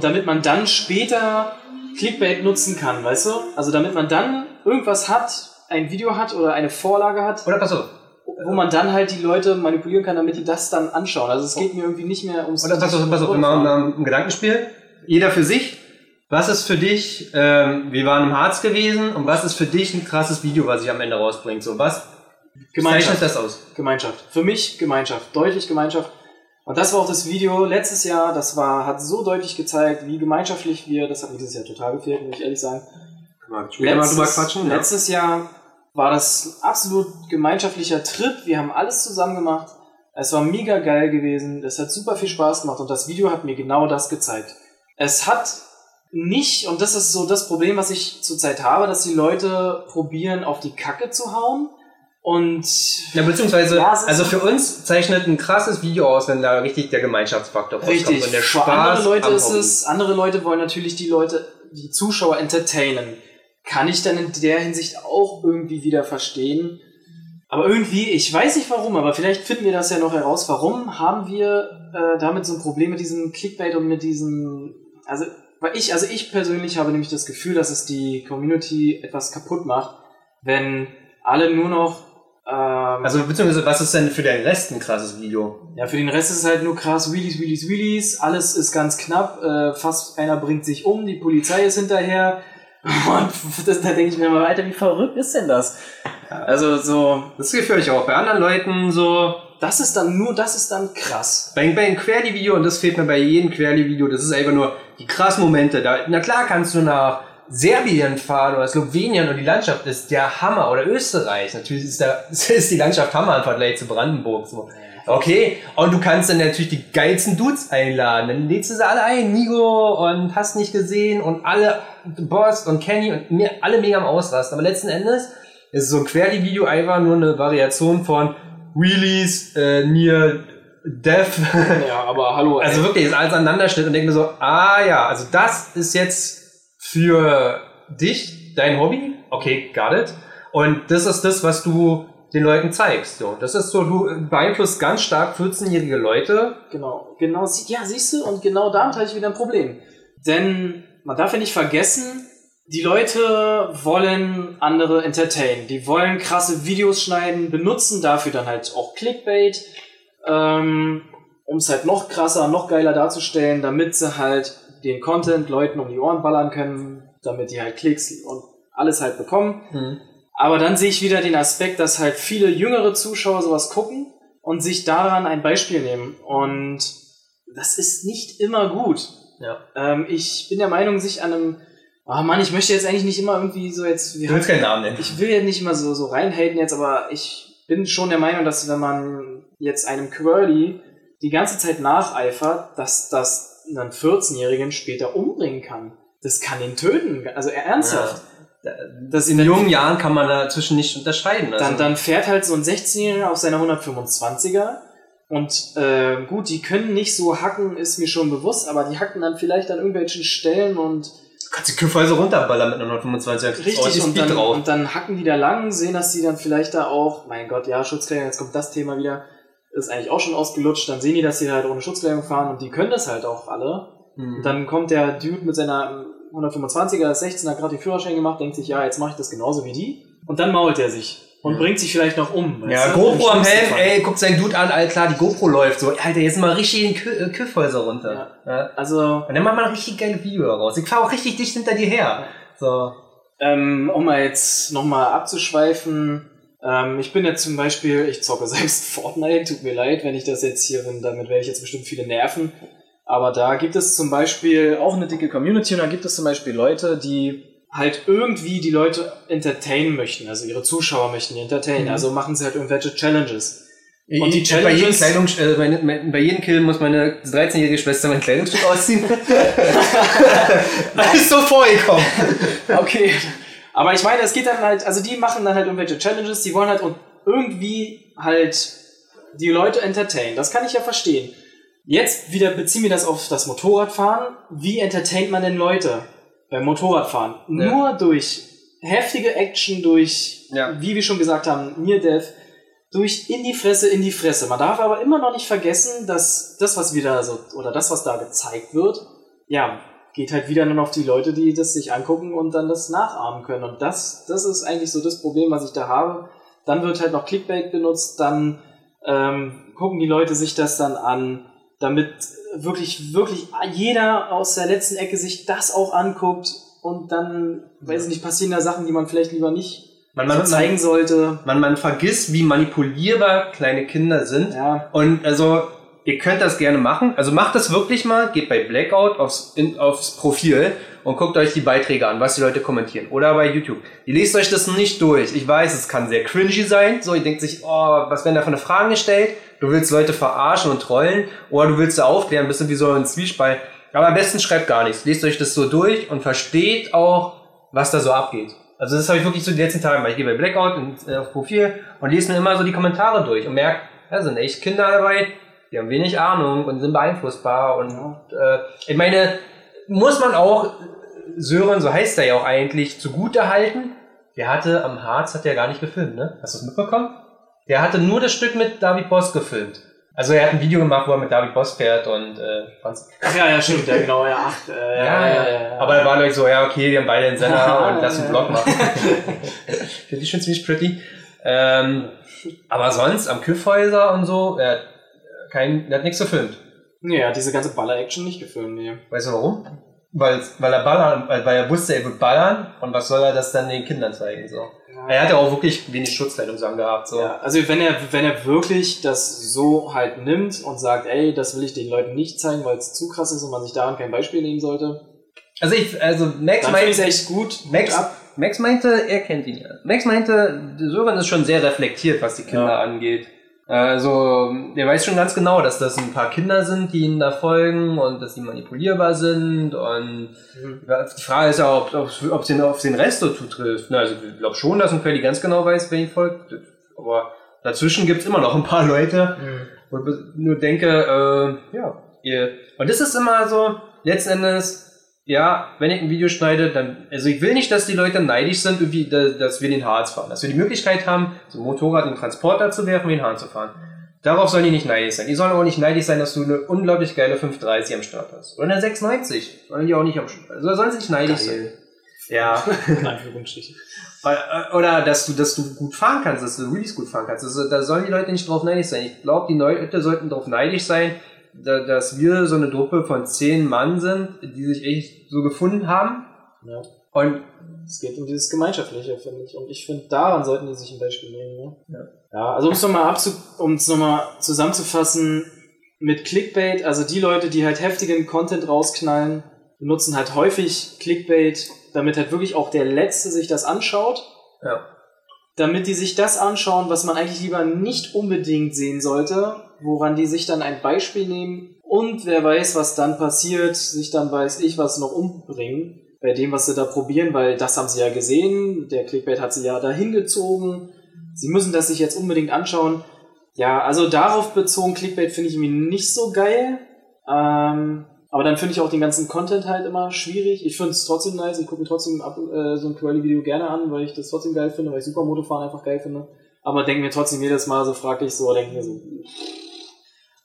damit man dann später Clickbait nutzen kann, weißt du? Also damit man dann irgendwas hat, ein Video hat oder eine Vorlage hat. Oder pass auf. Wo man dann halt die Leute manipulieren kann, damit die das dann anschauen. Also es geht mir irgendwie nicht mehr ums. Oder pass auf, pass auf, immer ein, ein Gedankenspiel. Jeder für sich. Was ist für dich, ähm, wir waren im Harz gewesen und was ist für dich ein krasses Video, was ich am Ende rausbringt? So, was Gemeinschaft. das aus? Gemeinschaft. Für mich Gemeinschaft. Deutlich Gemeinschaft. Und das war auch das Video letztes Jahr, das war, hat so deutlich gezeigt, wie gemeinschaftlich wir, das hat mir dieses Jahr total gefehlt, muss ich ehrlich sagen. Letztes, quatschen, ja. letztes Jahr war das absolut gemeinschaftlicher Trip. Wir haben alles zusammen gemacht. Es war mega geil gewesen. Es hat super viel Spaß gemacht und das Video hat mir genau das gezeigt. Es hat nicht, und das ist so das Problem, was ich zurzeit habe, dass die Leute probieren, auf die Kacke zu hauen. Und. Ja, beziehungsweise, ja, also für uns zeichnet ein krasses Video aus, wenn da richtig der Gemeinschaftsfaktor rauskommt. Richtig. Und der Spaß Für andere Leute ist es, andere Leute wollen natürlich die Leute, die Zuschauer entertainen kann ich dann in der Hinsicht auch irgendwie wieder verstehen. Aber irgendwie, ich weiß nicht warum, aber vielleicht finden wir das ja noch heraus. Warum haben wir äh, damit so ein Problem mit diesem Clickbait und mit diesem, also, weil ich, also ich persönlich habe nämlich das Gefühl, dass es die Community etwas kaputt macht, wenn alle nur noch ähm, also beziehungsweise was ist denn für den Rest ein krasses Video? Ja, für den Rest ist es halt nur krass, Wheelies, Wheelies, Wheelies, alles ist ganz knapp, äh, fast einer bringt sich um, die Polizei ist hinterher, und das, da denke ich mir mal weiter, wie verrückt ist denn das? Also so. Das Gefühl ich auch bei anderen Leuten so. Das ist dann nur, das ist dann krass. Bei, bei einem Querly-Video, und das fehlt mir bei jedem Querly-Video, das ist einfach nur die krassen Momente. Da, na klar kannst du nach Serbien fahren oder Slowenien und die Landschaft ist der Hammer oder Österreich. Natürlich ist, da, ist die Landschaft Hammer im Vergleich zu Brandenburg. So. Okay, und du kannst dann natürlich die geilsten Dudes einladen. Dann lädst du sie alle ein, Nigo und hast nicht gesehen und alle, Boss und Kenny und mir, alle mega am Ausrasten. Aber letzten Endes ist so ein Querly-Video einfach nur eine Variation von Wheelies, äh, Near Death. Ja, aber hallo. Also ey. Also wirklich, ist alles Aneinanderschnitt und denke mir so, ah ja, also das ist jetzt für dich, dein Hobby, okay, got it. Und das ist das, was du den Leuten zeigst. So, das ist so, du beeinflusst ganz stark 14-jährige Leute. Genau, genau, sie- ja, siehst du, und genau damit habe ich wieder ein Problem. Denn man darf ja nicht vergessen, die Leute wollen andere entertainen. Die wollen krasse Videos schneiden, benutzen dafür dann halt auch Clickbait, ähm, um es halt noch krasser, noch geiler darzustellen, damit sie halt den Content Leuten um die Ohren ballern können, damit die halt Klicks und alles halt bekommen. Aber dann sehe ich wieder den Aspekt, dass halt viele jüngere Zuschauer sowas gucken und sich daran ein Beispiel nehmen. Und das ist nicht immer gut. Ja. Ähm, ich bin der Meinung, sich an einem. Oh Mann, ich möchte jetzt eigentlich nicht immer irgendwie so jetzt. Du willst keinen Namen nennen. Ich will ja nicht immer so, so reinhaten jetzt, aber ich bin schon der Meinung, dass wenn man jetzt einem Quirly die ganze Zeit nacheifert, dass das einen 14-Jährigen später umbringen kann. Das kann ihn töten. Also ernsthaft. Das In jungen Jahren kann man dazwischen nicht unterscheiden. Also, dann, dann fährt halt so ein 16-Jähriger auf seiner 125er und äh, gut, die können nicht so hacken, ist mir schon bewusst, aber die hacken dann vielleicht an irgendwelchen Stellen und du kannst die Küffweise runterballern mit einer 125 richtig und dann, drauf. und dann hacken die da lang, sehen, dass die dann vielleicht da auch, mein Gott, ja, Schutzkleidung, jetzt kommt das Thema wieder, ist eigentlich auch schon ausgelutscht, dann sehen die, dass die halt ohne Schutzkleidung fahren und die können das halt auch alle. Hm. Und dann kommt der Dude mit seiner 125er, ist 16, hat gerade die Führerschein gemacht, denkt sich, ja, jetzt mache ich das genauso wie die. Und dann mault er sich und Ja. bringt sich vielleicht noch um. weißt Ja, du? GoPro am Helm, ey, guckt seinen Dude an, all klar, die GoPro läuft so. Alter, jetzt mal richtig in die Kü äh, Küffhäuser runter. Ja. Also, Und dann macht man ein richtig geiles Video daraus. Ich fahr auch richtig dicht hinter dir her. So. ähm, um mal jetzt nochmal abzuschweifen, ähm, ich bin jetzt zum Beispiel, ich zocke selbst Fortnite, tut mir leid, wenn ich das jetzt hier bin, damit werde ich jetzt bestimmt viele nerven. Aber da gibt es zum Beispiel auch eine dicke Community und da gibt es zum Beispiel Leute, die halt irgendwie die Leute entertainen möchten, also ihre Zuschauer möchten die entertainen, Mhm. also machen sie halt irgendwelche Challenges. Und die die bei jedem Challenges- Kleidung, äh, bei, bei, bei jedem Kill muss meine 13-jährige Schwester mein Kleidungsstück ausziehen. das ist so vorgekommen. Okay. Aber ich meine, es geht dann halt, also die machen dann halt irgendwelche Challenges, die wollen halt irgendwie halt die Leute entertainen. Das kann ich ja verstehen. Jetzt wieder beziehen wir das auf das Motorradfahren. Wie entertaint man denn Leute beim Motorradfahren? Ja. Nur durch heftige Action, durch, Ja. wie wir schon gesagt haben, Near Death, durch in die Fresse, in die Fresse. Man darf aber immer noch nicht vergessen, dass das, was wieder so, oder das, was da gezeigt wird, ja, geht halt wieder nur auf die Leute, die das sich angucken und dann das nachahmen können. Und das, das ist eigentlich so das Problem, was ich da habe. Dann wird halt noch Clickbait benutzt, dann ähm, gucken die Leute sich das dann an, damit wirklich, wirklich jeder aus der letzten Ecke sich das auch anguckt und dann, weiß ich nicht, passieren da Sachen, die man vielleicht lieber nicht Man, so man, zeigen sollte. man, man vergisst, wie manipulierbar kleine Kinder sind. Ja, Und also, ihr könnt das gerne machen. Also macht das wirklich mal, geht bei Blackout aufs, in, aufs Profil und guckt euch die Beiträge an, was die Leute kommentieren. Oder bei YouTube. Ihr lest euch das nicht durch. Ich weiß, es kann sehr cringy sein. So, ihr denkt sich, oh, was werden da für eine Fragen gestellt? Du willst Leute verarschen und trollen oder du willst sie aufklären, bisschen wie so ein Zwiespalt. Aber am besten schreibt gar nichts. Lest euch das so durch und versteht auch, was da so abgeht. Also das habe ich wirklich so die letzten Tage gemacht. Ich gehe bei Blackout ins, äh, auf Profil und lese mir immer so die Kommentare durch und merke, da sind echt Kinder dabei, die haben wenig Ahnung und sind beeinflussbar. Und äh, ich meine, muss man auch Sören, so heißt er ja auch eigentlich, zugute halten. Der hatte am Harz, hat der gar nicht gefilmt, ne? Hast du es mitbekommen? Der hatte nur das Stück mit David Boss gefilmt. Also er hat ein Video gemacht, wo er mit David Boss fährt und äh, Ach ja, ja, stimmt, ja, genau, ja, ach, äh, ja, ja, ja, ja. Aber er war like so, ja, okay, wir haben beide einen Sender und lass einen Vlog machen. Finde ich schon ziemlich pretty. Ähm, aber sonst am Küffhäuser und so, er hat, kein, er hat nichts gefilmt. Nee, er hat diese ganze Baller-Action nicht gefilmt, nee. Weißt du warum? Weil, weil er ballern, weil weil er wusste, er wird ballern und was soll er das dann den Kindern zeigen, so. Er hat ja auch wirklich wenig Schutzkleidung angehabt, so. Ja, also wenn er, wenn er wirklich das so halt nimmt und sagt, ey, das will ich den Leuten nicht zeigen, weil es zu krass ist und man sich daran kein Beispiel nehmen sollte, Also ich, also Max dann meinte, echt gut. Max, Ab. Max meinte, er kennt ihn ja. Max meinte, Sören ist schon sehr reflektiert, was die Kinder Ja. angeht. Also, er weiß schon ganz genau, dass das ein paar Kinder sind, die ihm da folgen und dass die manipulierbar sind. Und Mhm. die Frage ist ja, ob es auf den, auf den Rest so zutrifft. Also, ich glaube schon, dass ein Quelli ganz genau weiß, wer ihm folgt. Aber dazwischen gibt es immer noch ein paar Leute, Mhm. wo ich nur denke, äh, ja, ihr. Und das ist immer so, letzten Endes, ja, wenn ich ein Video schneide, dann, also ich will nicht, dass die Leute neidisch sind, irgendwie, dass, wir den Harz fahren. Dass wir die Möglichkeit haben, so ein Motorrad in den Transporter zu werfen, den Hahn zu fahren. Darauf sollen die nicht neidisch sein. Die sollen auch nicht neidisch sein, dass du eine unglaublich geile 530 am Start hast. Oder eine 690. Sollen die auch nicht am Start. Also sollen sie nicht neidisch sein. Ja. In Anführungsstrichen. Oder- Oder dass du, dass du gut fahren kannst, dass du Release gut fahren kannst. Also, da sollen die Leute nicht drauf neidisch sein. Ich glaube, die Leute sollten drauf neidisch sein, da, dass wir so eine Truppe von zehn Mann sind, die sich echt so gefunden haben. Ja. Und Es geht um dieses Gemeinschaftliche, finde ich. Und ich finde, daran sollten die sich ein Beispiel nehmen. Ne? Ja. ja, also um es nochmal abzu um es nochmal zusammenzufassen, mit Clickbait, also die Leute, die halt heftigen Content rausknallen, benutzen halt häufig Clickbait, damit halt wirklich auch der Letzte sich das anschaut. ja. damit die sich das anschauen, was man eigentlich lieber nicht unbedingt sehen sollte, woran die sich dann ein Beispiel nehmen und wer weiß, was dann passiert, sich dann weiß ich was noch umbringen bei dem, was sie da probieren, weil das haben sie ja gesehen, der Clickbait hat sie ja dahin gezogen, sie müssen das sich jetzt unbedingt anschauen. Ja, also darauf bezogen Clickbait finde ich irgendwie nicht so geil. Ähm, aber dann finde ich auch den ganzen Content halt immer schwierig. Ich finde es trotzdem nice. Ich gucke mir trotzdem ab, äh, so ein Quali-Video gerne an, weil ich das trotzdem geil finde, weil ich Supermotofahren einfach geil finde. Aber denke mir trotzdem jedes Mal so fraglich so, denke mir so,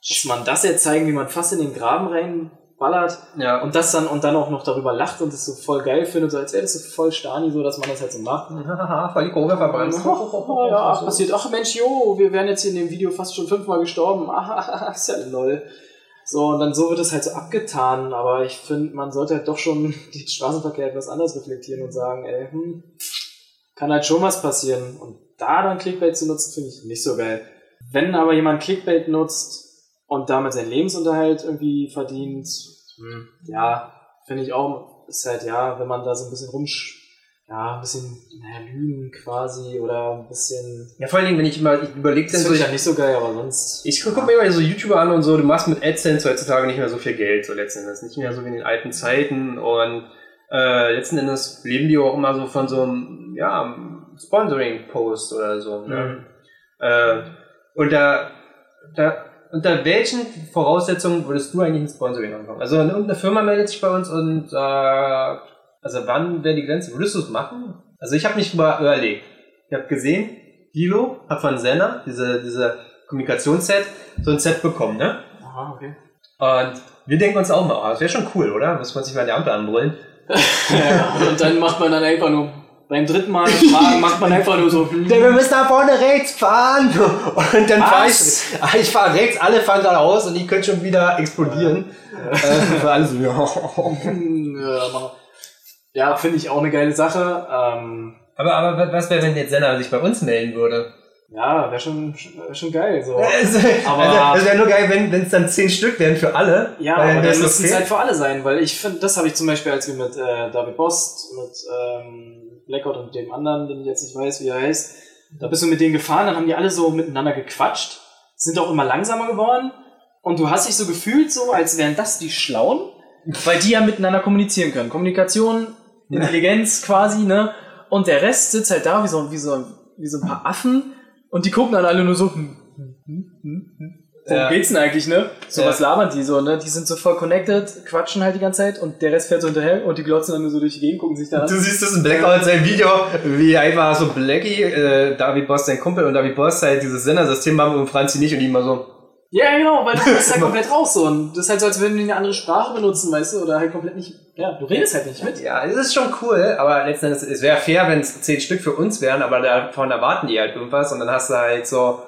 muss man das jetzt zeigen, wie man fast in den Graben reinballert Ja, und das dann und dann auch noch darüber lacht und das so voll geil findet, so als wäre das so voll Stani, so dass man das halt so macht. voll die Kurve verbrannt. Ja, passiert. Ach Mensch, jo, wir wären jetzt hier in dem Video fast schon fünfmal gestorben. Ah, ist ja lol. So, und dann so wird es halt so abgetan, aber ich finde, man sollte halt doch schon den Straßenverkehr etwas anders reflektieren und sagen, ey, hm, kann halt schon was passieren. Und da dann Clickbait zu nutzen, finde ich nicht so geil. Wenn aber jemand Clickbait nutzt und damit seinen Lebensunterhalt irgendwie verdient, hm, ja, finde ich auch, ist halt, ja, wenn man da so ein bisschen rumsch ja, ein bisschen naja, lügen quasi oder ein bisschen. Ja, vor allen Dingen, wenn ich immer, überlege Das dann so, ich ja nicht so geil, aber sonst. ich gucke mir immer so YouTuber an und so, du machst mit AdSense heutzutage nicht mehr so viel Geld, so letzten Endes. Nicht mehr so wie in den alten Zeiten und äh, letzten Endes leben die auch immer so von so einem, ja, Sponsoring-Post oder so. Mhm. Ne? Äh, und da, da, unter welchen Voraussetzungen würdest du eigentlich ein Sponsoring anfangen? Also irgendeine Firma meldet sich bei uns und sagt, also wann wäre die Grenze? Würdest du es machen? Also ich habe mich über überlegt. Ich habe gesehen, Dilo hat von Senna, diese, diese Kommunikationsset, so ein Set bekommen, ne? Aha, okay. Und wir denken uns auch mal, oh, das wäre schon cool, oder? Muss man sich mal an die Ampel anbrüllen. ja, und dann macht man dann einfach nur. Beim dritten Mal macht man einfach nur so. hm, wir müssen da vorne rechts fahren. Und dann fahre ich, ah, ich fahre rechts, alle fahren geradeaus und ich könnte schon wieder explodieren. Äh, für alle so, ja. ja, ja finde ich auch eine geile Sache. Ähm, Aber, aber was wäre, wenn jetzt Senna sich bei uns melden würde? ja, wäre schon, schon geil. So. Es Aber- also, es wäre nur geil, wenn es dann zehn Stück wären für alle. Ja, Weil aber dann müssen es okay. halt für alle sein, weil ich finde, das habe ich zum Beispiel, als wir mit äh, David Bost, mit ähm, Blackout und dem anderen, den ich jetzt nicht weiß, wie er heißt, da bist du mit denen gefahren, dann haben die alle so miteinander gequatscht, sind auch immer langsamer geworden und du hast dich so gefühlt so, als wären das die Schlauen, weil die ja miteinander kommunizieren können. Kommunikation, Intelligenz quasi, ne? Und der Rest sitzt halt da wie so, wie so, wie so ein paar Affen und die gucken dann alle nur so, hm, hm, hm. Worum Ja. geht's denn eigentlich, ne? So Ja. was labern die so, ne? Die sind so voll connected, quatschen halt die ganze Zeit und der Rest fährt so hinterher und die glotzen dann nur so durch die Gegend, gucken sich da an. Du siehst das in Blackout sein Video, wie einfach so Blackie, äh, David Boss sein Kumpel und David Boss halt dieses Sendersystem haben und Franzi nicht und die immer so. Ja, genau, weil du bist halt komplett raus so. Und das ist halt so, als würden die eine andere Sprache benutzen, weißt du? Oder halt komplett nicht. Ja, du redest halt nicht mit. Ja, es ist schon cool, aber letzten Endes, es wäre fair, wenn es zehn Stück für uns wären, aber davon erwarten die halt irgendwas und dann hast du halt so,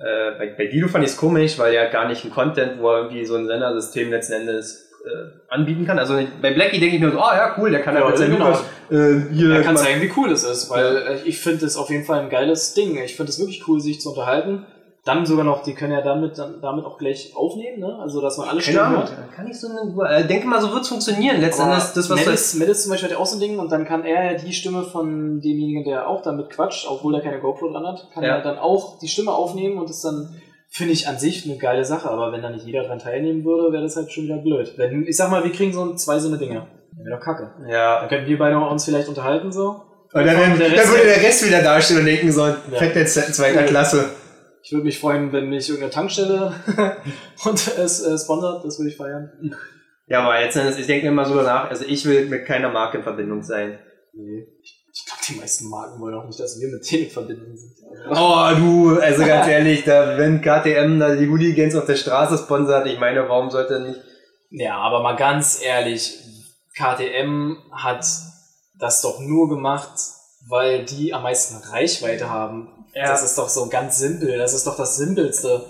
äh, bei, bei Guido fand ich es komisch, weil er gar nicht ein Content, wo er irgendwie so ein Sendersystem letzten Endes äh, anbieten kann. Also bei Blackie denke ich mir so, oh ja, cool, der kann Ja, halt mit seinem genau. Lukas äh, hier. Er kann zeigen, wie cool es ist, weil äh, ich finde es auf jeden Fall ein geiles Ding. Ich finde es wirklich cool, sich zu unterhalten. Dann sogar noch, die können ja damit, dann, damit auch gleich aufnehmen, ne? Also, dass man alle Stimmen Ahnung, hört. kann ich so eine, äh, denke mal, so wird es funktionieren. Letzten Aber Endes, das, was Melis, Melis zum Beispiel hat ja auch so ein Ding und dann kann er ja die Stimme von demjenigen, der auch damit quatscht, obwohl er keine GoPro dran hat, kann Ja. er dann auch die Stimme aufnehmen und das dann, finde ich an sich eine geile Sache, aber wenn da nicht jeder dran teilnehmen würde, wäre das halt schon wieder blöd. Wenn, ich sag mal, wir kriegen so zwei so eine Dinge. Wäre doch kacke. ja, Dann könnten wir beide uns vielleicht unterhalten so. Und dann, dann, Der dann würde der Rest wieder dastehen und denken so, Ja. fett jetzt in zweiter. Klasse. Ich würde mich freuen, wenn mich irgendeine Tankstelle und es äh, sponsert, das würde ich feiern. Ja, aber jetzt, ich denke mir immer so danach, also ich will mit keiner Marke in Verbindung sein. Nee. Ich, ich glaube, die meisten Marken wollen auch nicht, dass wir mit denen in Verbindung sind. Oh, du, also ganz ehrlich, da, wenn KTM da die Hooligans auf der Straße sponsert, ich meine, warum sollte nicht. Ja, aber mal ganz ehrlich, KTM hat das doch nur gemacht, weil die am meisten Reichweite haben. Ja. Das ist doch so ganz simpel. Das ist doch das Simpelste.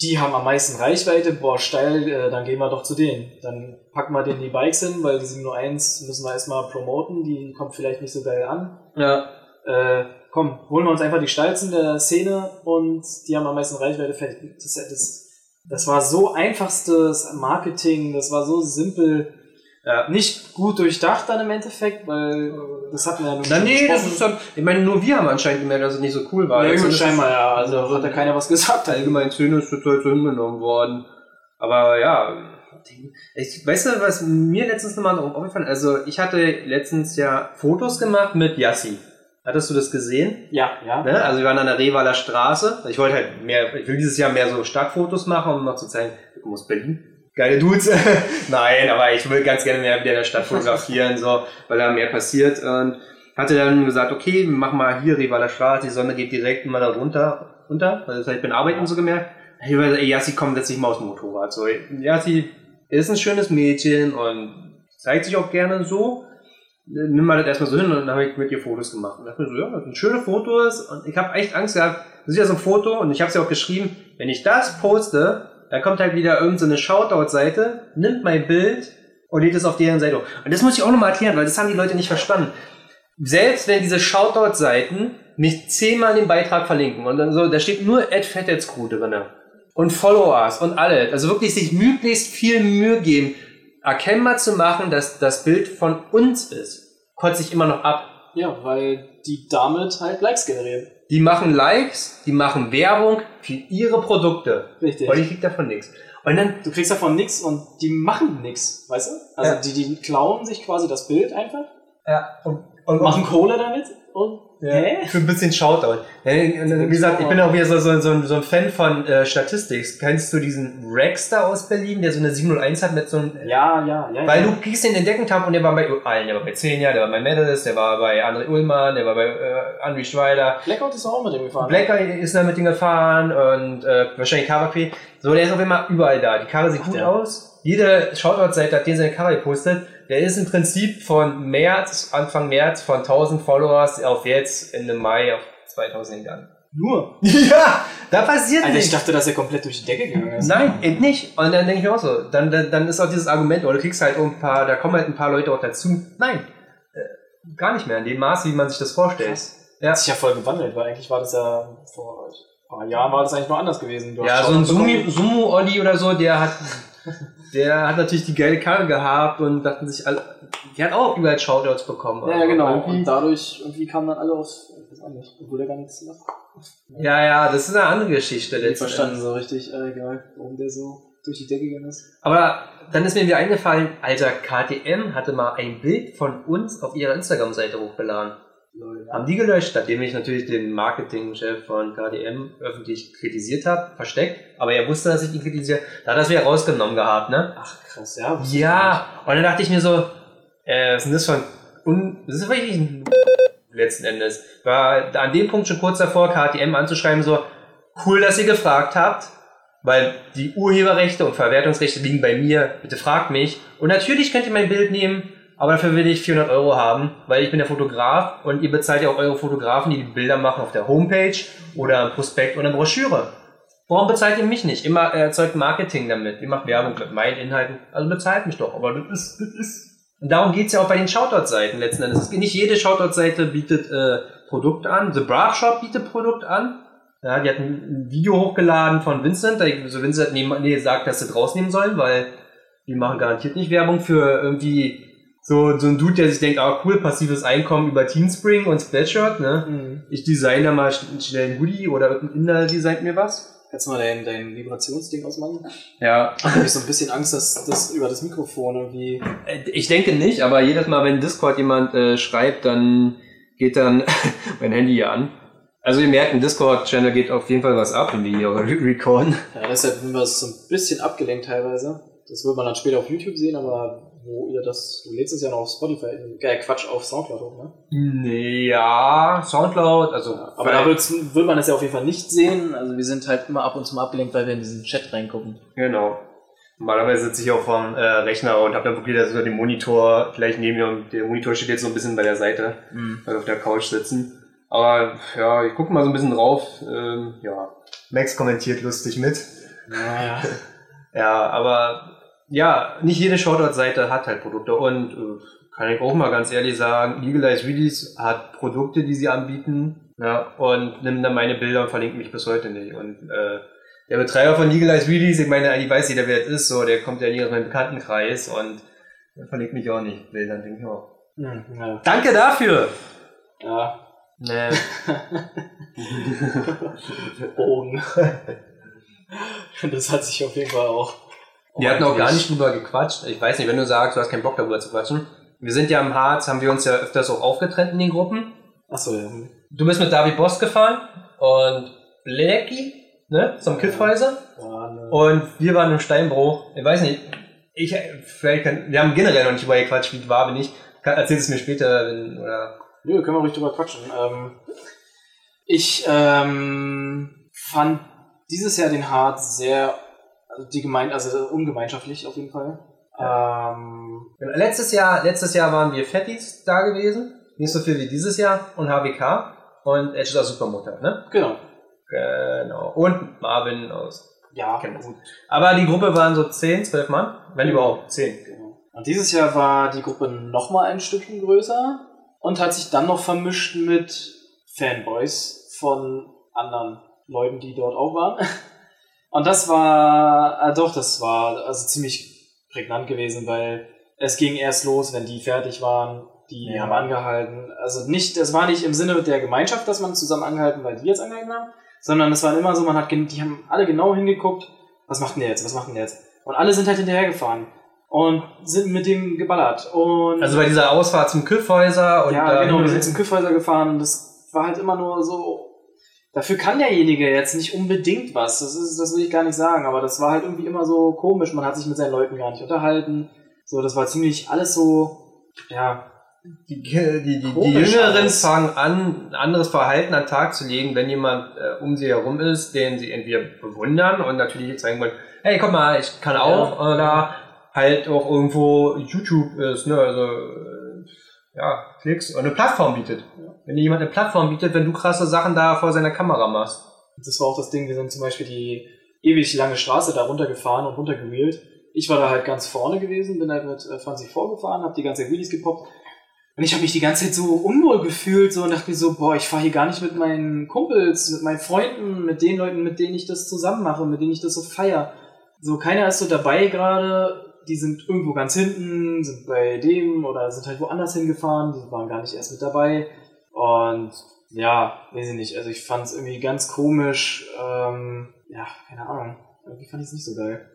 Die haben am meisten Reichweite, boah, steil, äh, dann gehen wir doch zu denen. Dann packen wir denen die Bikes hin, weil die 701 müssen wir erstmal promoten, die kommt vielleicht nicht so geil an. Ja. Äh, komm, holen wir uns einfach die Steilsten der Szene und die haben am meisten Reichweite. fertig. Das, das, das war so einfachstes Marketing, das war so simpel. Ja. Nicht gut durchdacht dann im Endeffekt, weil das hatten wir ja nur Na, nee, das ist dann, ich meine, nur wir haben anscheinend gemerkt, dass es nicht so cool war. Ja, Also, scheinbar ja, also hat ja keiner was gesagt. allgemein Szene ist total so hingenommen worden. Aber ja, ich, weißt du, was mir letztens nochmal aufgefallen Also, ich hatte letztens ja Fotos gemacht mit Yassi. Hattest du das gesehen? Ja, ja. Ne? Also wir waren an der Revaler Straße. Ich wollte halt mehr, ich will dieses Jahr mehr so Stadtfotos machen, um noch zu zeigen, kommen aus Berlin. Geile Dudes. Nein, aber ich will ganz gerne mehr wieder in der Stadt fotografieren, so, weil da mehr passiert. Und hatte dann gesagt, okay, wir machen mal hier Revaler Straße, die Sonne geht direkt immer da runter, runter. Also ich bin arbeiten so gemerkt. Ich so, ey, Yassi, komm, setz dich mal aufs Motorrad. So, Yassi ist ein schönes Mädchen und zeigt sich auch gerne so nimm mal das erstmal so hin und dann habe ich mit ihr Fotos gemacht. Und dachte mir so, ja, das sind schöne Fotos und ich habe echt Angst gehabt, das ist ja so ein Foto und ich habe es ja auch geschrieben, wenn ich das poste, dann kommt halt wieder irgendeine so Shoutout-Seite, nimmt mein Bild und lädt es auf deren Seite hoch. Und das muss ich auch nochmal erklären, weil das haben die Leute nicht verstanden. Selbst wenn diese Shoutout-Seiten mich zehnmal den Beitrag verlinken und dann so, da steht nur Ed Crew drin und Followers und alle, also wirklich sich möglichst viel Mühe geben, erkennbar zu machen, dass das Bild von uns ist, kotze ich immer noch ab. Ja, weil die damit halt Likes generieren. Die machen Likes, die machen Werbung für ihre Produkte. Richtig. Und ich krieg davon nichts. Und dann, Du kriegst davon nichts und die machen nichts, weißt du? Also Ja. die, die klauen sich quasi das Bild einfach, ja, und, und machen Kohle damit und Ja, hä? für ein bisschen Shoutout. Wie gesagt, ich bin auch wieder so, so, so, ein, so ein Fan von äh, Statistik. Kennst du diesen Rex da aus Berlin, der so eine 701 hat mit so einem Ja, ja, ja. Weil ja. du kriegst den Entdeckungtab und der war bei allen. Der war bei Xenia, der war bei Medalist, der war bei André Ullmann, der war bei äh, André Schweider. Blackout ist auch mit dem gefahren. Blacker ist da mit dem gefahren und äh, wahrscheinlich Karapi. So, der ist auf immer überall da. Die Karre sieht Ach, gut der. aus. Jede Shoutout-Seite hat den seine Karre gepostet. Der ist im Prinzip von März, Anfang März, von 1000 Followers auf jetzt Ende Mai auf 2000 gegangen. Nur. Ja, da passiert Alter, ich nichts. dachte, dass er komplett durch die Decke gegangen ist. Nein, eben nicht. Und dann denke ich mir auch so, dann, dann, dann ist auch dieses Argument, oder du kriegst halt ein paar, da kommen halt ein paar Leute auch dazu. Nein, äh, gar nicht mehr in dem Maße, wie man sich das vorstellt. Krass. Ja. Hat sich ja voll gewandelt, weil eigentlich war das ja vor ein paar Jahren war das eigentlich nur anders gewesen. Du Ja, so ein Sumo-Olli oder so, der hat, der hat natürlich die geile Karre gehabt und dachten sich alle, der hat auch überall Shoutouts bekommen. Ja, ja, genau. Und dadurch irgendwie kamen dann alle auf, ich weiß auch nicht, obwohl er gar nichts macht. Ja, ja, das ist eine andere Geschichte. Nicht letzten verstanden so richtig, äh, egal, warum der so durch die Decke gegangen ist. Aber dann ist mir wieder eingefallen, Alter, KTM hatte mal ein Bild von uns auf ihrer Instagram-Seite hochgeladen. Haben die gelöscht, nachdem ich natürlich den Marketingchef von KTM öffentlich kritisiert habe, versteckt, aber er wusste, dass ich ihn kritisiere, da hat er es wieder rausgenommen gehabt, ne? Ach krass, ja. Ja, und dann dachte ich mir so, äh, was ist denn das von, un, das ist wirklich ein letzten Endes. War an dem Punkt schon kurz davor, KTM anzuschreiben, so, cool, dass ihr gefragt habt, weil die Urheberrechte und Verwertungsrechte liegen bei mir, bitte fragt mich. Und natürlich könnt ihr mein Bild nehmen, aber dafür will ich 400 Euro haben, weil ich bin der Fotograf und ihr bezahlt ja auch eure Fotografen, die die Bilder machen auf der Homepage oder im Prospekt oder Broschüre. Warum bezahlt ihr mich nicht? Immer erzeugt Marketing damit. Ihr macht Werbung mit meinen Inhalten. Also bezahlt mich doch. Aber das ist, das ist. Und darum geht's ja auch bei den Shoutout-Seiten letzten Endes. Es geht Nicht jede Shoutout-Seite bietet äh, Produkte an. The Bra Shop bietet Produkt an. Ja, die hat ein Video hochgeladen von Vincent. Da so Vincent hat nee, nee, gesagt, dass sie draus nehmen sollen, weil die machen garantiert nicht Werbung für irgendwie so, so ein Dude, der sich denkt, ah cool, passives Einkommen über Teamspring und Spreadshirt, ne? Mhm. Ich designe da mal sch- schnell ein Hoodie oder irgendein Inder designt mir was. Kannst du mal dein, dein Vibrationsding ausmachen? Ja. Ich habe so ein bisschen Angst, dass das über das Mikrofon irgendwie. Äh, Ich denke nicht, aber jedes Mal, wenn Discord jemand äh, schreibt, dann geht dann mein Handy hier an. Also ihr merkt, im Discord-Channel geht auf jeden Fall was ab, wenn wir hier re- recorden. Ja, deshalb sind wir so ein bisschen abgelenkt teilweise. Das wird man dann später auf YouTube sehen, aber wo ihr das, du lädst es ja noch auf Spotify, äh, Quatsch, auf Soundcloud hoch, ne? Ja, Soundcloud, also. Aber da wird man es ja auf jeden Fall nicht sehen. Also wir sind halt immer ab und zu mal abgelenkt, weil wir in diesen Chat reingucken. Genau. Normalerweise sitze ich auch vom äh, Rechner und habe dann wirklich das über den Monitor gleich neben mir und der Monitor steht jetzt so ein bisschen bei der Seite, Mhm. weil wir auf der Couch sitzen. Aber ja, ich gucke mal so ein bisschen drauf. Ähm, ja, Max kommentiert lustig mit. Naja. Ja, aber ja, nicht jede Shoutout-Seite hat halt Produkte und äh, kann ich auch mal ganz ehrlich sagen, Legalize Release hat Produkte, die sie anbieten ja, und nimmt dann meine Bilder und verlinkt mich bis heute nicht. Und äh, der Betreiber von Legalize Release, ich meine, eigentlich weiß jeder, wer es ist, so, der kommt ja nie aus meinem Bekanntenkreis und der verlinkt mich auch nicht. Bildern, denke ich auch. Hm, ja. Danke dafür! ja. Nee. Bogen. das hat sich auf jeden Fall auch. Wir hatten auch gar nicht drüber gequatscht. Ich weiß nicht, wenn du sagst, du hast keinen Bock darüber zu quatschen. Wir sind ja im Harz, haben wir uns ja öfters auch aufgetrennt in den Gruppen. Achso, ja. Du bist mit David Boss gefahren und Blackie, ne, zum Kiffhäuser. War eine, Und wir waren im Steinbruch. Ich weiß nicht, ich, vielleicht kann, wir haben generell noch nicht über gequatscht, wie es war, bin ich. Erzähl es mir später, wenn, oder, Nö, können wir ruhig drüber quatschen. Ähm, ich ähm, fand dieses Jahr den Hart sehr, also die Gemein also ungemeinschaftlich auf jeden Fall. Ähm, Genau, Letztes Jahr, letztes Jahr waren wir Fettis da gewesen. Nicht so viel wie dieses Jahr. Und HBK. Und Edge ist Supermutter, ne? genau. Genau. Und Marvin aus. Ja, gut. Aber die Gruppe waren so 10, 12 Mann. Wenn überhaupt. 10. Genau. Und dieses Jahr war die Gruppe nochmal ein Stückchen größer und hat sich dann noch vermischt mit Fanboys von anderen Leuten, die dort auch waren. Und das war, äh, doch, das war also ziemlich prägnant gewesen, weil es ging erst los, wenn die fertig waren. Die Ja. haben angehalten. Also nicht, es war nicht im Sinne der Gemeinschaft, dass man zusammen angehalten, weil die jetzt angehalten haben, sondern es war immer so, man hat, die haben alle genau hingeguckt, was macht denn der jetzt, was macht denn der jetzt? Und alle sind halt hinterhergefahren und sind mit dem geballert. Und Also bei dieser Ausfahrt zum Kiffhäuser und ja, genau, wir sind zum Küffhäuser gefahren und das war halt immer nur so. Dafür kann derjenige jetzt nicht unbedingt was. Das ist, das will ich gar nicht sagen, aber das war halt irgendwie immer so komisch. Man hat sich mit seinen Leuten gar nicht unterhalten. So, das war ziemlich alles so, ja, Die, die, die, die Komisch Jüngeren fangen an, ein anderes Verhalten an den Tag zu legen, wenn jemand äh, um sie herum ist, den sie entweder bewundern und natürlich zeigen wollen, hey, guck mal, ich kann auch, oder halt auch irgendwo YouTube ist, ne, also, äh, ja, Klicks, und eine Plattform bietet. Wenn dir jemand eine Plattform bietet, wenn du krasse Sachen da vor seiner Kamera machst. Das war auch das Ding, wir sind zum Beispiel die ewig lange Straße da runtergefahren und runtergewheelt. Ich war da halt ganz vorne gewesen, bin halt mit äh, Franzi vorgefahren, hab die ganze Wheelies gepoppt. Und ich habe mich die ganze Zeit so unwohl gefühlt so und dachte mir so, boah, ich fahre hier gar nicht mit meinen Kumpels, mit meinen Freunden, mit den Leuten, mit denen ich das zusammen mache, mit denen ich das so feier. So, keiner ist so dabei gerade, die sind irgendwo ganz hinten, sind bei dem oder sind halt woanders hingefahren, die waren gar nicht erst mit dabei. Und ja, weiß ich nicht. Also ich fand es irgendwie ganz komisch. Ähm, ja, keine Ahnung. Irgendwie fand ich es nicht so geil.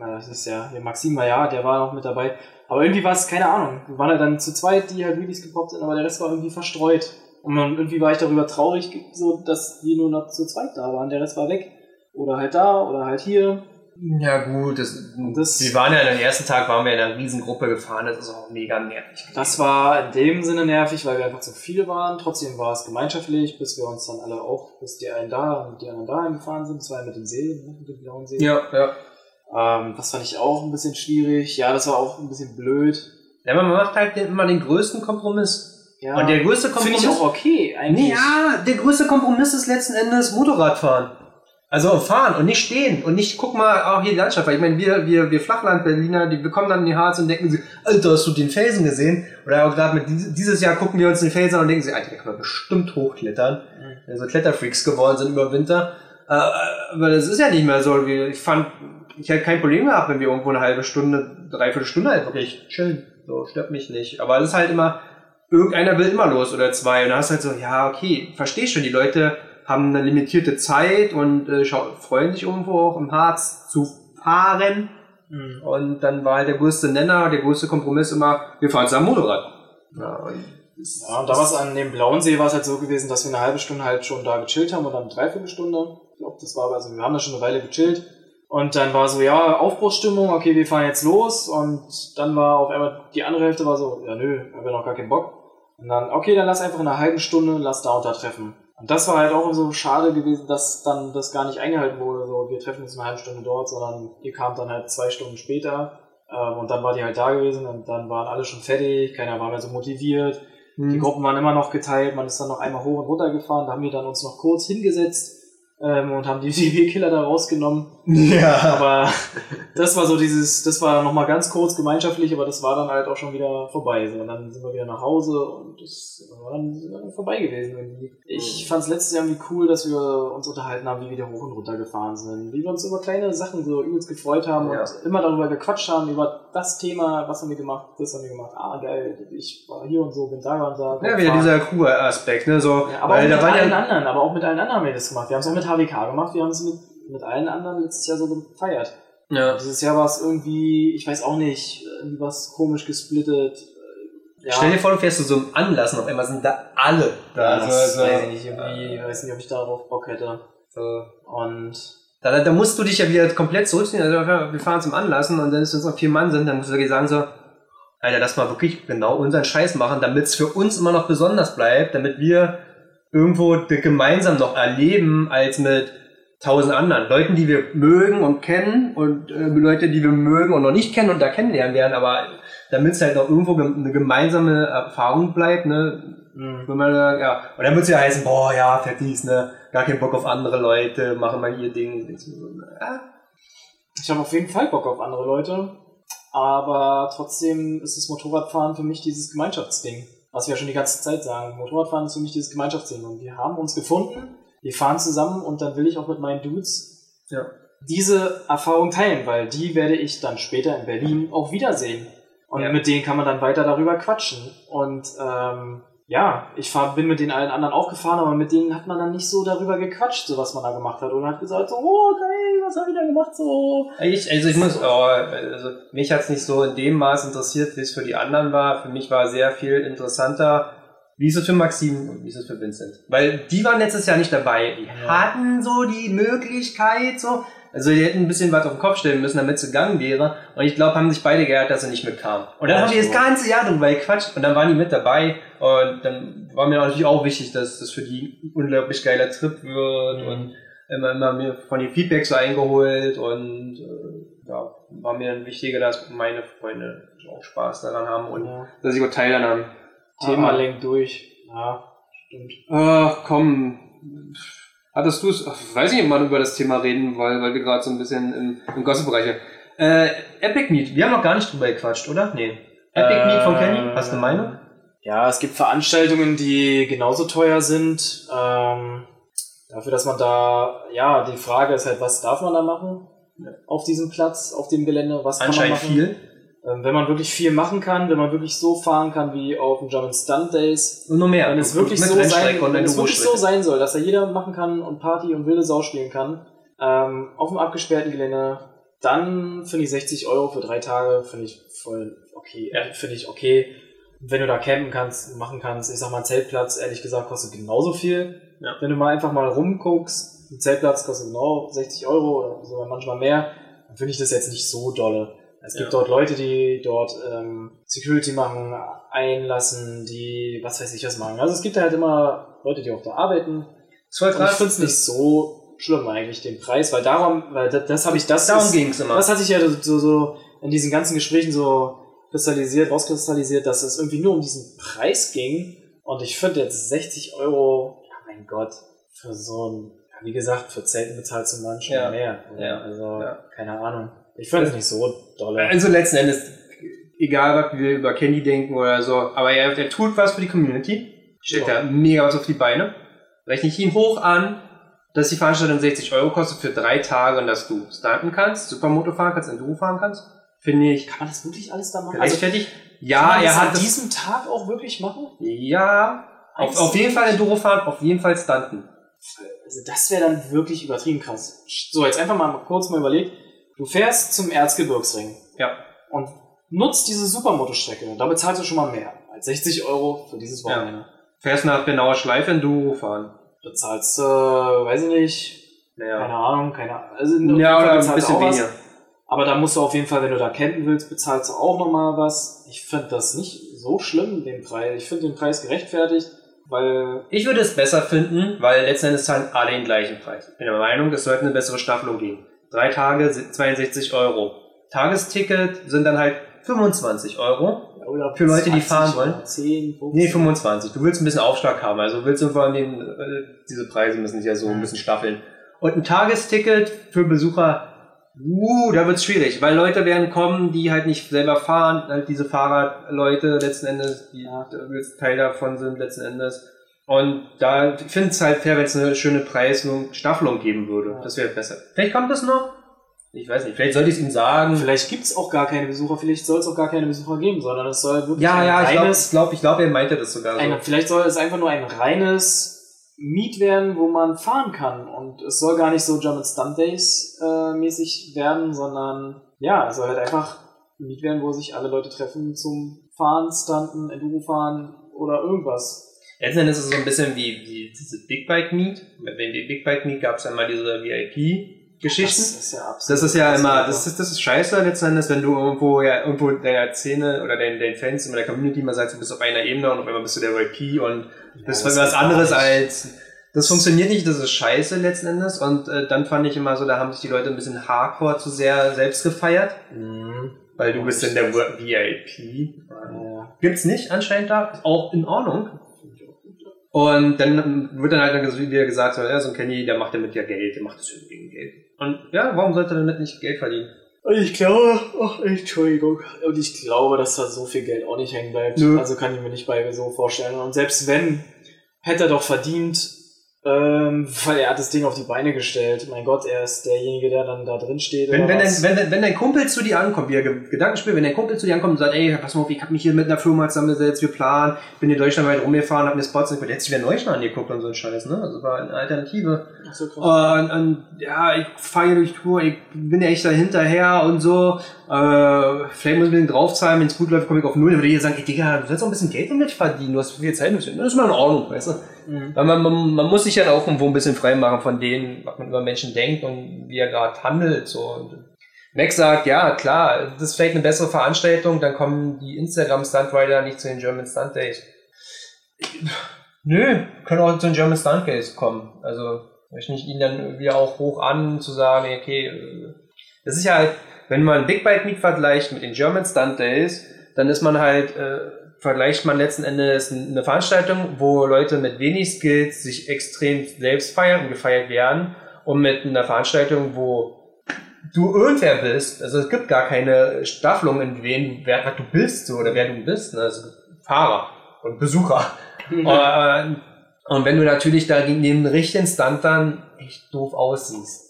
Das ist ja, der Maxim war ja, der war auch mit dabei. Aber irgendwie war es, keine Ahnung. Wir waren halt dann zu zweit, die halt Wheelies gepoppt sind, aber der Rest war irgendwie verstreut. Und man, irgendwie war ich darüber traurig, so dass wir nur noch zu zweit da waren. Der Rest war weg. Oder halt da, oder halt hier. Ja gut, das, Das- wir waren ja am ersten Tag, waren wir in einer riesengruppe gefahren, das ist auch mega nervig. Das war in dem Sinne nervig, weil wir einfach zu viele waren. Trotzdem war es gemeinschaftlich, bis wir uns dann alle auch, bis die einen da und die anderen da hingefahren sind. Ja mit dem See, ne, mit dem blauen See. Ja, ja. Ähm, das fand ich auch ein bisschen schwierig. Ja, das war auch ein bisschen blöd. Ja, man macht halt immer den größten Kompromiss. Ja, Und der größte finde Kompromiss. ich auch okay, eigentlich. Nee, ja, der größte Kompromiss ist letzten Endes Motorradfahren. Also fahren und nicht stehen und nicht, guck mal, auch hier die Landschaft. Weil ich meine, wir, wir, wir Flachland-Berliner, die wir kommen dann in die Harz und denken sie, Alter, hast du den Felsen gesehen? Oder auch gerade mit dies- dieses Jahr gucken wir uns den Felsen an und denken sie, Alter, da kann man bestimmt hochklettern. Mhm. Also Kletterfreaks geworden sind über Winter. Äh, aber das ist ja nicht mehr so. Ich fand, ich hätte kein Problem gehabt, wenn wir irgendwo eine halbe Stunde, dreiviertel Stunde halt wirklich chillen. So, stört mich nicht. Aber es ist halt immer, irgendeiner will immer los oder zwei. Und da hast du halt so, ja, okay, versteh schon, die Leute haben eine limitierte Zeit und äh, freuen sich irgendwo auch im Harz zu fahren. Mhm. Und dann war halt der größte Nenner, der größte Kompromiss immer, wir fahren zusammen Motorrad. Ja, und Ja, und damals an dem blauen See war es halt so gewesen, dass wir eine halbe Stunde halt schon da gechillt haben oder eine Dreiviertelstunde. Ich glaube, das war, also wir haben da schon eine Weile gechillt. Und dann war so, ja, Aufbruchsstimmung, okay, wir fahren jetzt los. Und dann war auf einmal die andere Hälfte war so, ja nö, wir haben noch gar keinen Bock. Und dann, okay, dann lass einfach in einer halben Stunde, lass da und da treffen. Und das war halt auch so schade gewesen, dass dann das gar nicht eingehalten wurde. So, wir treffen uns in einer halben Stunde dort, sondern ihr kamt dann halt zwei Stunden später. Ähm, und dann war die halt da gewesen und dann waren alle schon fertig, keiner war mehr so motiviert. Die Gruppen waren immer noch geteilt, man ist dann noch einmal hoch und runter gefahren, da haben wir dann uns noch kurz hingesetzt ähm, und haben die DB-Killer da rausgenommen. Ja. Aber das war so dieses, das war nochmal ganz kurz gemeinschaftlich, aber das war dann halt auch schon wieder vorbei. So, und dann sind wir wieder nach Hause und das war dann, vorbei gewesen irgendwie. Ich fand es letztes Jahr irgendwie cool, dass wir uns unterhalten haben, wie wir wieder hoch und runter gefahren sind. Wie wir uns über kleine Sachen so übelst gefreut haben Ja. und immer darüber gequatscht haben, über das Thema, was haben wir gemacht, das haben wir gemacht. Ah, geil, ich war hier und so, bin da und da. Ja, wieder dieser Crew-Aspekt, ne? So, Ja, aber auch mit da waren allen ja, anderen, aber auch mit allen anderen haben wir das gemacht. Wir haben es auch mit HWK gemacht, wir haben es mit, mit allen anderen letztes Jahr so gefeiert. ja. Dieses Jahr war es irgendwie, ich weiß auch nicht, irgendwie was komisch gesplittet. Ja, Stell dir vor, du fährst zu so einem Anlass und auf einmal sind da alle da. das so, so, weiß ich nicht, irgendwie, weiß nicht, ob ich darauf Bock hätte. so. Und Da, da musst du dich ja wieder komplett zurückziehen. Also wir fahren zum Anlassen und dann ist uns noch vier Mann sind, dann musst du wirklich sagen so, Alter, lass mal wirklich genau unseren Scheiß machen, damit es für uns immer noch besonders bleibt, damit wir irgendwo gemeinsam noch erleben als mit tausend anderen Leuten, die wir mögen und kennen und äh, Leute, die wir mögen und noch nicht kennen und da kennenlernen werden, aber damit es halt noch irgendwo gem eine gemeinsame Erfahrung bleibt, ne, mh, wenn man, äh, ja, und dann wird es ja heißen, boah, ja, Fettis, ne, gar keinen Bock auf andere Leute, machen mal ihr Ding. Ja, ich habe auf jeden Fall Bock auf andere Leute, aber trotzdem ist das Motorradfahren für mich dieses Gemeinschaftsding. Was wir ja schon die ganze Zeit sagen. Motorradfahren ist für mich dieses Gemeinschaftsding. Und wir haben uns gefunden, wir fahren zusammen und dann will ich auch mit meinen Dudes Ja. diese Erfahrung teilen, weil die werde ich dann später in Berlin auch wiedersehen. Und Ja. mit denen kann man dann weiter darüber quatschen. Und ähm, ja, ich fahr, bin mit den allen anderen auch gefahren, aber mit denen hat man dann nicht so darüber gequatscht, so was man da gemacht hat. Und hat gesagt, so, oh geil, was hab ich da gemacht? So, Ich, also ich muss, oh, also mich hat's nicht so in dem Maß interessiert, wie es für die anderen war. Für mich war sehr viel interessanter, wie ist es für Maxim und wie ist es für Vincent. Weil die waren letztes Jahr nicht dabei. Die Ja. hatten so die Möglichkeit, so. Also die hätten ein bisschen was auf den Kopf stellen müssen, damit es gegangen wäre. Und ich glaube, haben sich beide geärgert, dass sie nicht mitkamen. Und dann Ja, haben die das ganze Jahr drüber gequatscht und dann waren die mit dabei. Und dann war mir natürlich auch wichtig, dass das für die ein unglaublich geiler Trip wird Mhm. und immer, immer mir von den Feedbacks so eingeholt und äh, ja, war mir dann wichtiger, dass meine Freunde auch Spaß daran haben und dass sie auch Teil daran haben. Thema Ah. lenkt durch. Ja, stimmt. Ach komm, hattest du es, weiß ich nicht, ob man über das Thema reden, weil, weil wir gerade so ein bisschen im, im Gossip-Bereich sind. Äh, Epic Meet, wir haben noch gar nicht drüber gequatscht, oder? Nee. Epic Meet von Kenny, hast du eine Meinung? Ja, es gibt Veranstaltungen, die genauso teuer sind. Ähm, dafür, dass man da, ja, die Frage ist halt, was darf man da machen auf diesem Platz, auf dem Gelände? Was kann man Anscheinend machen? viel. Ähm, wenn man wirklich viel machen kann, wenn man wirklich so fahren kann wie auf den German Stunt Days, Und noch mehr. wenn es wirklich so sein, wenn es wirklich so sein soll, dass da jeder machen kann und Party und wilde Sau spielen kann, ähm, auf dem abgesperrten Gelände, dann finde ich 60 Euro für drei Tage, finde ich voll okay, äh, finde ich okay. Wenn du da campen kannst, machen kannst, ich sag mal, ein Zeltplatz, ehrlich gesagt, kostet genauso viel. Ja. Wenn du mal einfach mal rumguckst, ein Zeltplatz kostet genau 60 Euro oder sogar manchmal mehr, dann finde ich das jetzt nicht so dolle. Es gibt Ja. dort Leute, die dort ähm, Security machen, einlassen, die was weiß ich was machen. Also es gibt halt immer Leute, die auch da arbeiten. Und ich finde es nicht so schlimm eigentlich, den Preis, weil darum, weil das, das habe ich, das Darum ist- ging's immer. das hat sich ja so, so in diesen ganzen Gesprächen so kristallisiert, rauskristallisiert, dass es irgendwie nur um diesen Preis ging. Und ich finde jetzt 60 Euro, ja mein Gott, für so ein, wie gesagt, für Zelten bezahlt du manchmal Ja. mehr. Ja. Also, Ja. keine Ahnung. Ich finde es nicht so dolle. Also letzten Endes, egal was wir über Candy denken oder so, aber er, er tut was für die Community, stellt Ja. da mega was auf die Beine, rechne ich ihn hoch an, dass die Veranstaltung 60 Euro kostet für drei Tage und dass du stunten kannst, Supermoto fahren kannst, Enduro fahren kannst, finde ich Kann man das wirklich alles da machen? Also, kann ja, man er das hat an das, diesem Tag auch wirklich machen? ja, auf, auf jeden Fall Enduro fahren, auf jeden Fall stunten. Also das wäre dann wirklich übertrieben krass. So, jetzt einfach mal kurz mal überlegt. Du fährst zum Erzgebirgsring Ja. und nutzt diese Supermotostrecke. Da bezahlst du schon mal mehr als 60 Euro für dieses Wochenende. Fährst nach genauer Schleife Enduro fahren. Bezahlst, äh, weiß ich nicht, Naja. Keine Ahnung, keine Ahnung. Also, Ja, oder ein bisschen weniger. Aber da musst du auf jeden Fall, wenn du da campen willst, bezahlst du auch nochmal was. Ich finde das nicht so schlimm, den Preis. Ich finde den Preis gerechtfertigt, weil Ich würde es besser finden, weil letzten Endes zahlen alle den gleichen Preis. Ich bin der Meinung, es sollte eine bessere Staffelung geben. Drei Tage, 62 Euro. Tagesticket sind dann halt 25 Euro. oder Für Leute, die 20 fahren wollen? oder 10, 15. Nee, 25. Du willst ein bisschen Aufschlag haben. Also du willst irgendwann den, äh, diese Preise müssen sich ja so ein bisschen staffeln. Und ein Tagesticket für Besucher, uh, da wird's schwierig, weil Leute werden kommen, die halt nicht selber fahren, halt diese Fahrradleute letzten Endes, die Ja. willst Teil davon sind letzten Endes. Und da ich finde es halt fair, wenn es eine schöne Preis- und Staffelung geben würde. Ja. Das wäre besser. Vielleicht kommt das noch. Ich weiß nicht. Vielleicht sollte ich es ihm sagen. Vielleicht gibt's auch gar keine Besucher, vielleicht soll es auch gar keine Besucher geben, sondern es soll wirklich Ja, ein ja, ich glaube, reines, ich glaub, ich glaub, er meinte das sogar so. ein, vielleicht soll es einfach nur ein reines Miet werden, wo man fahren kann. Und es soll gar nicht so German Stunt Days äh, mäßig werden, sondern ja, es soll halt einfach ein Miet werden, wo sich alle Leute treffen zum Fahren, Stunten, Enduro fahren oder irgendwas. Letzten ist es so ein bisschen wie, wie diese Big Bike Meet. Bei den Big Bike Meet gab es ja mal diese VIP-Geschichten. Das ist ja absolut. Das ist ja immer, das ist, das ist scheiße letzten Endes, wenn du irgendwo ja irgendwo deiner Szene oder deinen, deinen Fans in der Community mal sagst, du bist auf einer Ebene und auf einmal bist du der VIP und das Ja, ist was anderes als. Das funktioniert nicht, das ist scheiße letzten Endes. Und äh, dann fand ich immer so, da haben sich die Leute ein bisschen hardcore zu sehr selbst gefeiert, Mhm. weil du bist dann der VIP. Ja. Gibt's nicht anscheinend da, ist auch in Ordnung. Und dann wird dann halt wieder gesagt, so, ja, so ein Kenny, der macht damit ja Geld, der macht das wegen Geld. Und ja, warum sollte er damit nicht Geld verdienen? Ich glaube, ach, Entschuldigung, und ich glaube, dass da so viel Geld auch nicht hängen bleibt. Nö. Also kann ich mir nicht bei so vorstellen. Und selbst wenn, hätte er doch verdient, ähm, weil er hat das Ding auf die Beine gestellt. Mein Gott, er ist derjenige, der dann da drin steht. Wenn, wenn, dein, wenn, wenn dein Kumpel zu dir ankommt, wie er Ge- Gedankenspiel, wenn dein Kumpel zu dir ankommt und sagt, ey, pass mal auf, ich hab mich hier mit einer Firma zusammengesetzt, wir planen, bin hier deutschlandweit rumgefahren, hab mir Spots angeguckt, hätte sich wieder Neuschland angeguckt und so ein Scheiß, ne? Also war eine Alternative. Ach so, krass. Und, und ja, ich fahre hier durch Tour, ich bin ja echt da hinterher und so. Äh, vielleicht muss ich ein bisschen draufzahlen, wenn es gut läuft, komme ich auf Null. Dann würde ich sagen, ey Digga, du sollst auch ein bisschen Geld damit verdienen, du hast viel Zeit. Das ist mal in Ordnung, weißt du? Mhm. Weil man, man, man muss sich ja auch irgendwo ein bisschen frei machen von denen, was man über Menschen denkt und wie er gerade handelt. So. Und Max sagt, ja, klar, das ist vielleicht eine bessere Veranstaltung, dann kommen die Instagram-Stunt-Rider nicht zu den German Stunt Days. Nö, können auch zu den German Stunt Days kommen. Also, ich ihn dann wieder auch hoch an, zu sagen, okay, äh, das ist ja halt, wenn man Big Bike Meet vergleicht mit den German Stunt Days, dann ist man halt, äh, vergleicht man letzten Endes eine Veranstaltung, wo Leute mit wenig Skills sich extrem selbst feiern und gefeiert werden und mit einer Veranstaltung, wo du irgendwer bist, also es gibt gar keine Staffelung in wen, wer du bist so, oder wer du bist, ne? also Fahrer und Besucher. Äh, und wenn du natürlich da gegen den richtigen Stunt dann echt doof aussiehst.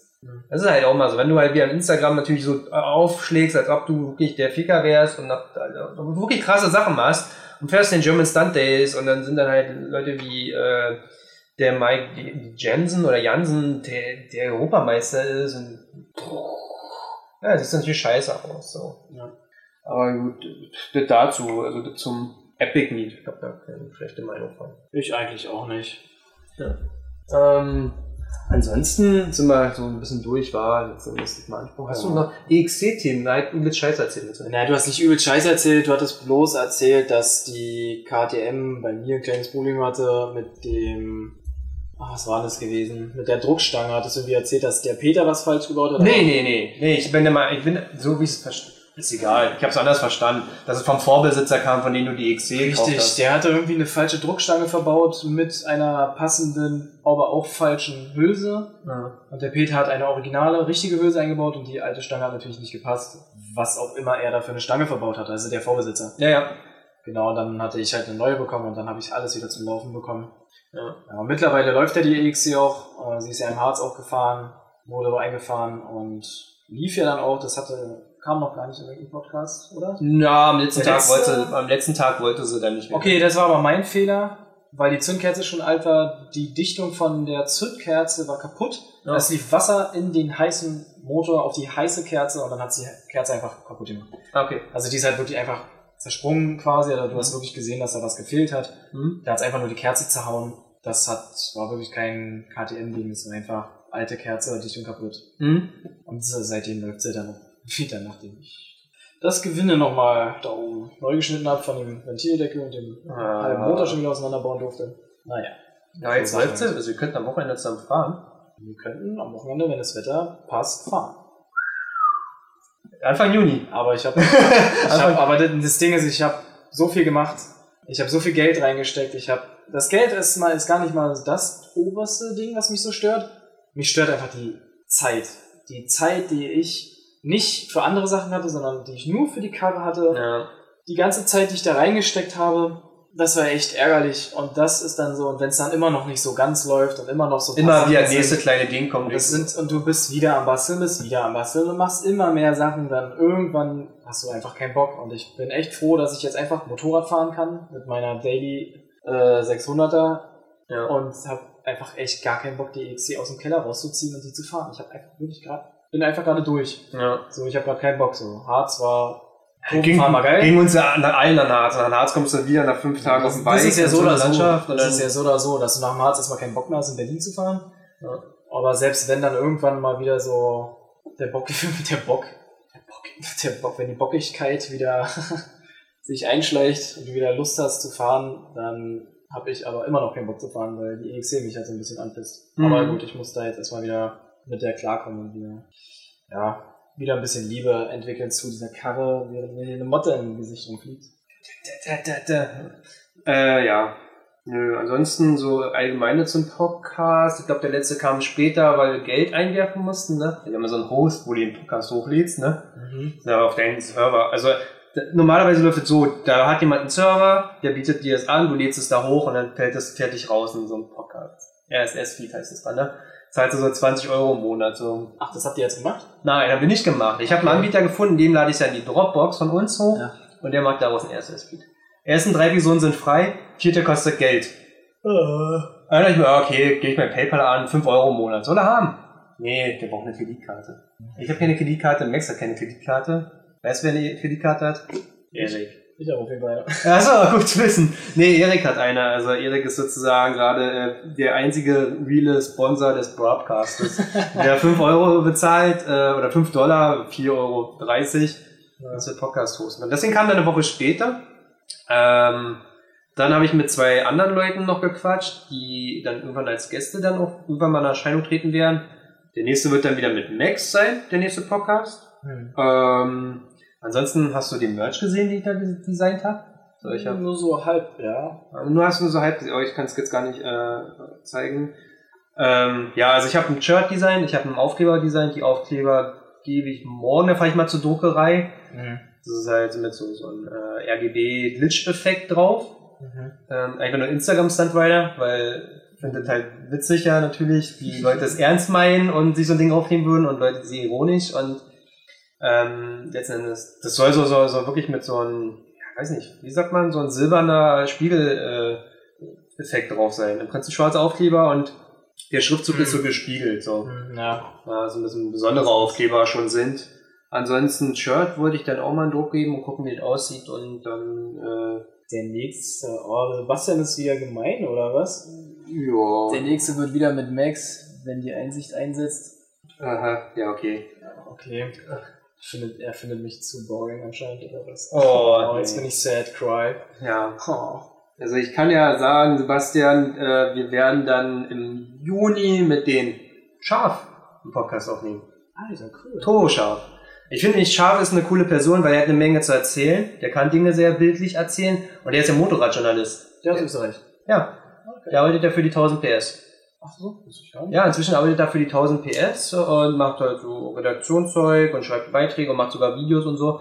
Das ist halt auch mal so, wenn du halt wie an Instagram natürlich so aufschlägst, als ob du wirklich der Ficker wärst und du wirklich krasse Sachen machst und fährst den German Stunt Days und dann sind dann halt Leute wie äh, der Mike Jensen oder Jansen, der, der Europameister ist und ja, das sieht natürlich scheiße aus. So. Ja. Aber gut, das dazu, also das zum Epic Meet, ich habe da keine schlechte Meinung von. Ich eigentlich auch nicht. Ähm, ansonsten sind wir so ein bisschen durch, war jetzt ein bisschen mal Anspruch. Hast du noch EXC-Themen? Nein, du willst Scheiß erzählen. Bitte. Naja, du hast nicht übel Scheiß erzählt, du hattest bloß erzählt, dass die KTM bei mir ein kleines Problem hatte mit dem. Ach, was war das gewesen? Mit der Druckstange hattest du irgendwie erzählt, dass der Peter was falsch gebaut hat? Nee, nee, nee, nee, ich bin Meinung, ich bin so wie es verstanden. Ist egal, ich habe es anders verstanden, dass es vom Vorbesitzer kam, von dem du die XC gekauft Richtig, hast. der hatte irgendwie eine falsche Druckstange verbaut mit einer passenden, aber auch falschen Hülse. Ja. Und der Peter hat eine originale, richtige Hülse eingebaut und die alte Stange hat natürlich nicht gepasst. Was auch immer er da für eine Stange verbaut hat, also der Vorbesitzer. ja, ja. Genau, und dann hatte ich halt eine neue bekommen und dann habe ich alles wieder zum Laufen bekommen. Ja. Ja, mittlerweile läuft ja die EXC auch. Äh, Sie ist ja im Harz auch gefahren, wurde aber eingefahren und lief ja dann auch. Das hatte, kam noch gar nicht in irgendeinem Podcast, oder? Na, am letzten, Tag wollte, am letzten Tag wollte sie dann nicht mehr. Okay, das war aber mein Fehler, weil die Zündkerze schon alt war. Die Dichtung von der Zündkerze war kaputt. Ja. Es lief Wasser in den heißen Motor auf die heiße Kerze und dann hat die Kerze einfach kaputt gemacht. Ah, Okay. Also die ist halt wirklich einfach zersprungen quasi. Oder du hast wirklich gesehen, dass da was gefehlt hat. Hm? Da hat einfach nur die Kerze zerhauen. Das hat, war wirklich kein KTM-Ding, das war einfach alte Kerze, dicht und kaputt. Hm? Und seitdem läuft sie dann wieder, nachdem ich das Gewinne nochmal da oben neu geschnitten habe von dem Ventildeckel und dem Ah. halben Motor schon wieder auseinanderbauen durfte. Naja. Ja, jetzt läuft sie. Also wir könnten am Wochenende zusammen fahren. Wir könnten am Wochenende, wenn das Wetter passt, fahren. Anfang Juni. Aber ich habe, ich hab, aber das- das Ding ist, ich habe so viel gemacht. Ich habe so viel Geld reingesteckt. Ich habe, das Geld ist mal, ist gar nicht mal das oberste Ding, was mich so stört. Mich stört einfach die Zeit. Die Zeit, die ich nicht für andere Sachen hatte, sondern die ich nur für die Karre hatte. Ja. Die ganze Zeit, die ich da reingesteckt habe, das war echt ärgerlich. Und das ist dann so, und wenn es dann immer noch nicht so ganz läuft und immer noch so Immer wieder nächste kleine Ding kommt. und, sind, und du bist wieder am Basteln, bist wieder am Basteln und machst immer mehr Sachen, dann irgendwann hast du einfach keinen Bock. Und ich bin echt froh, dass ich jetzt einfach Motorrad fahren kann mit meiner Daily äh, 600er ja. und habe einfach echt gar keinen Bock, die EXC aus dem Keller rauszuziehen und die zu fahren. Ich habe einfach wirklich gerade, bin einfach gerade durch. ja. So, ich habe gerade keinen Bock. So, Harz war, Ging, war geil. ging uns ja nach allen an Harz. Nach Harz kommst du wieder nach fünf Tagen auf dem Bike. das ist ja so oder so. Das dann- ist ja so oder so, dass du nach dem Harz erstmal keinen Bock mehr hast, in Berlin zu fahren. Ja. Aber selbst wenn dann irgendwann mal wieder so der Bock, der Bock, der Bock, der Bock, wenn die Bockigkeit wieder sich einschleicht und du wieder Lust hast zu fahren, dann habe ich aber immer noch keinen Bock zu fahren, weil die EXC mich halt so ein bisschen anpisst. Mhm. Aber gut, ich muss da jetzt erstmal wieder mit der klarkommen wieder, ja, wieder ein bisschen Liebe entwickeln zu dieser Karre, während mir eine Motte im Gesicht rumfliegt. Äh, ja. Nö, ansonsten so allgemeine zum Podcast. Ich glaube, der letzte kam später, weil wir Geld einwerfen mussten, ne? Wir haben ja so einen Host, wo du den Podcast hochlädst, ne? Ja, auf deinen Server. Also normalerweise läuft es so, da hat jemand einen Server, der bietet dir das an, du lädst es da hoch und dann fällt es fertig raus in so einem Podcast. RSS-Feed heißt es dann, ne? Zahlst du so 20 Euro im Monat. So. Ach, das habt ihr jetzt gemacht? Nein, haben wir nicht gemacht. Ich habe einen Anbieter gefunden, dem lade ich ja in die Dropbox von uns hoch Ja. und der macht daraus einen RSS-Feed. Ersten drei Personen sind frei, vierte kostet Geld. Dann dachte ich mir, ja, okay, gehe ich mein PayPal an, 5 Euro im Monat. Soll er haben? Nee, der braucht eine Kreditkarte. Ich habe keine Kreditkarte, Max hat keine Kreditkarte. Weißt du, wer eine Kreditkarte hat? Erik. Ich habe auf jeden Fall. Achso, gut zu wissen. Nee, Erik hat eine. Also Erik ist sozusagen gerade äh, der einzige reale Sponsor des Broadcastes. der 5 Euro bezahlt, äh, oder 5 Dollar, 4,30 Euro, dass wir Podcast hosten. Und deswegen kam dann eine Woche später. Ähm, dann habe ich mit zwei anderen Leuten noch gequatscht, die dann irgendwann als Gäste dann auch irgendwann mal in Erscheinung treten werden. Der nächste wird dann wieder mit Max sein, der nächste Podcast. Hm. Ähm, ansonsten hast du den Merch gesehen, den ich da des- designt habe? So, ich habe nur so halb, ja. also nur hast du so halb, oh, ich kann es jetzt gar nicht äh, zeigen. Ähm, ja, also ich habe ein Shirt designt, ich habe einen Aufkleber designt. Die Aufkleber gebe ich morgen, da fahre ich mal zur Druckerei. Mhm. Das ist halt mit so, so einem äh, RGB-Glitch-Effekt drauf. Mhm. Ähm, einfach nur Instagram-Stunt-Rider, weil ich finde das halt witzig ja natürlich, wie Leute es ernst meinen und sich so ein Ding aufnehmen würden und Leute sie ironisch und ähm, letzten Endes, das soll so, so, so wirklich mit so einem, ja, weiß nicht, wie sagt man, so ein silberner Spiegel äh, Effekt drauf sein. Im Prinzip schwarzer Aufkleber und der Schriftzug ist so gespiegelt, so. Mhm, Ja. Ja, so ein bisschen besondere Aufkleber schon sind. Ansonsten Shirt wollte ich dann auch mal einen Druck geben und gucken, wie das aussieht und dann, äh, Der nächste, oh, Sebastian ist wieder gemein, oder was? ja. Der nächste wird wieder mit Max, wenn die Einsicht einsetzt. Aha, ja, okay. Ja, okay. Findet, er findet mich zu boring anscheinend, oder was? Oh, oh jetzt nee. bin ich sad, cry. Ja. Oh. Also ich kann ja sagen, Sebastian, äh, wir werden dann im Juni mit den Schaf einen Podcast aufnehmen. Alter, cool. Toro Schaf. Ich finde nicht, Schaf ist eine coole Person, weil er hat eine Menge zu erzählen. Der kann Dinge sehr bildlich erzählen und er ist ja Motorradjournalist. Der aus Österreich. Ja, Okay. der arbeitet ja für die 1000 PS. Ach so, muss ich hören. Ja, inzwischen arbeitet er für die 1000 PS und macht halt so Redaktionszeug und schreibt Beiträge und macht sogar Videos und so.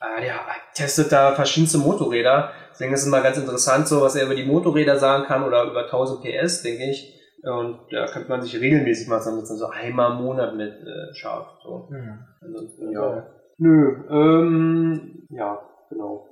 Ah, der testet da verschiedenste Motorräder. Deswegen ist es mal ganz interessant, so was er über die Motorräder sagen kann oder über 1000 PS, denke ich. Und da könnte man sich regelmäßig mal zusammensetzen, so einmal im Monat mit äh, Schaf. So. Hm. Ansonsten, ja. Nö, ähm, ja, genau.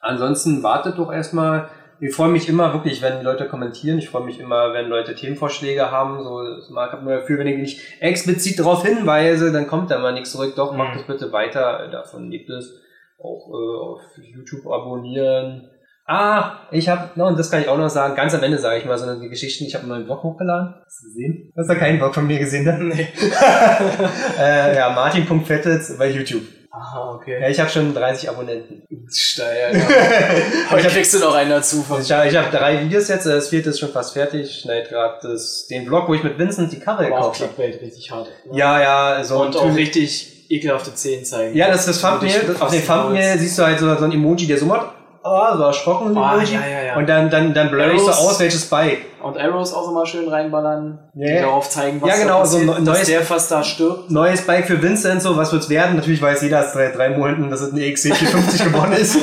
Ansonsten wartet doch erstmal. Ich freue mich immer wirklich, wenn Leute kommentieren. Ich freue mich immer, wenn Leute Themenvorschläge haben. So, ich mir dafür, wenn ich nicht explizit darauf hinweise, dann kommt da mal nichts zurück. Doch, macht Mhm. das bitte weiter. Davon lebt es. Auch äh, auf YouTube abonnieren. Ah, ich habe, no, und das kann ich auch noch sagen, ganz am Ende sage ich mal so eine Geschichten. Ich habe einen neuen Blog hochgeladen. Hast du gesehen? Hast du keinen Blog von mir gesehen? Ne? Nee. äh, ja, martin.fettels bei YouTube. Aha, okay. Ja, ich habe schon 30 Abonnenten. Steil, ja. Heute kriegst du noch einen dazu. Ich habe hab drei Videos jetzt, das vierte ist schon fast fertig. Ich schneide gerade den Vlog, wo ich mit Vincent die Karre aber gekauft habe. Richtig hart. ne? Ja, ja, so Und auch richtig ekelhafte Zehen zeigen. Ja, das ist das Thumbnail. Auf dem Thumbnail siehst du halt so, so ein Emoji, der so macht, oh, so erschrocken Ah, Emoji. ja, ja, ja. Und dann, dann, dann blur ich so aus, welches Bike. Und Arrows auch so mal schön reinballern, die Ja. darauf zeigen, was Ja, da genau, so passiert, ein dass neues- der fast da stirbt. Neues Bike für Vincent, so, was wird's werden? Natürlich weiß jeder seit drei Monaten, dass es eine XC450 geworden ist.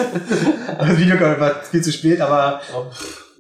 Das Video war viel zu spät, aber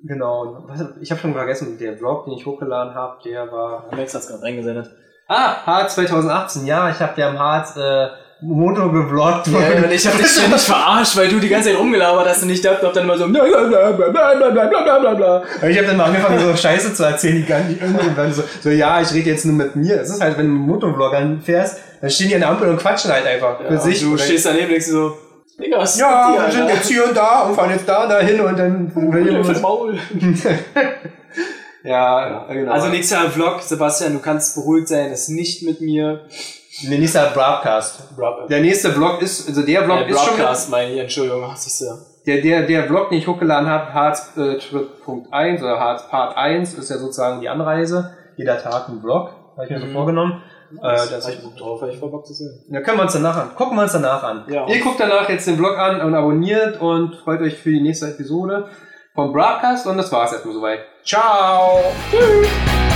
genau. Was- Ich habe schon vergessen, der Vlog, den ich hochgeladen habe, der war... Max hat's gerade reingesendet. Ah, Harz 2018, ja, ich habe der am Harz äh, Motor geblockt wurde. Ja, und ich hab dich ständig verarscht, weil du die ganze Zeit rumgelabert hast und ich hab dann immer so blablabla. Ich hab dann mal angefangen, so Scheiße zu erzählen, die gar nicht irgendwie dann so, so, ja, ich rede jetzt nur mit mir. Es ist halt, wenn du einen Motorvloggern anfährst, dann stehen die an der Ampel und quatschen halt einfach ja, für sich. Du stehst daneben und denkst so, Digga, was Ja, wir sind jetzt hier und da und fahren jetzt da und da hin und dann... Oh, Maul. ja, genau. Also nächster Vlog, Sebastian, du kannst beruhigt sein, das ist nicht mit mir der nächste Broadcast. Broad Der nächste Vlog ist, also der Vlog äh, ist schon... Broadcast, meine ich, Entschuldigung, ach, siehst du. Der, der, der Vlog, den ich hochgeladen habe, Harz äh, Punkt 1 oder Harz Part 1, ist ja sozusagen die Anreise. Jeder Tag ein Vlog, habe ich mir so Mhm. vorgenommen. Äh, Das das, hab ich Bock drauf, ich voll Bock zu sehen. da können wir uns danach an. Gucken wir uns danach an. Ja. Ihr guckt danach jetzt den Vlog an und abonniert und freut euch für die nächste Episode vom Broadcast und das war's erstmal soweit. Ciao! Tschüss.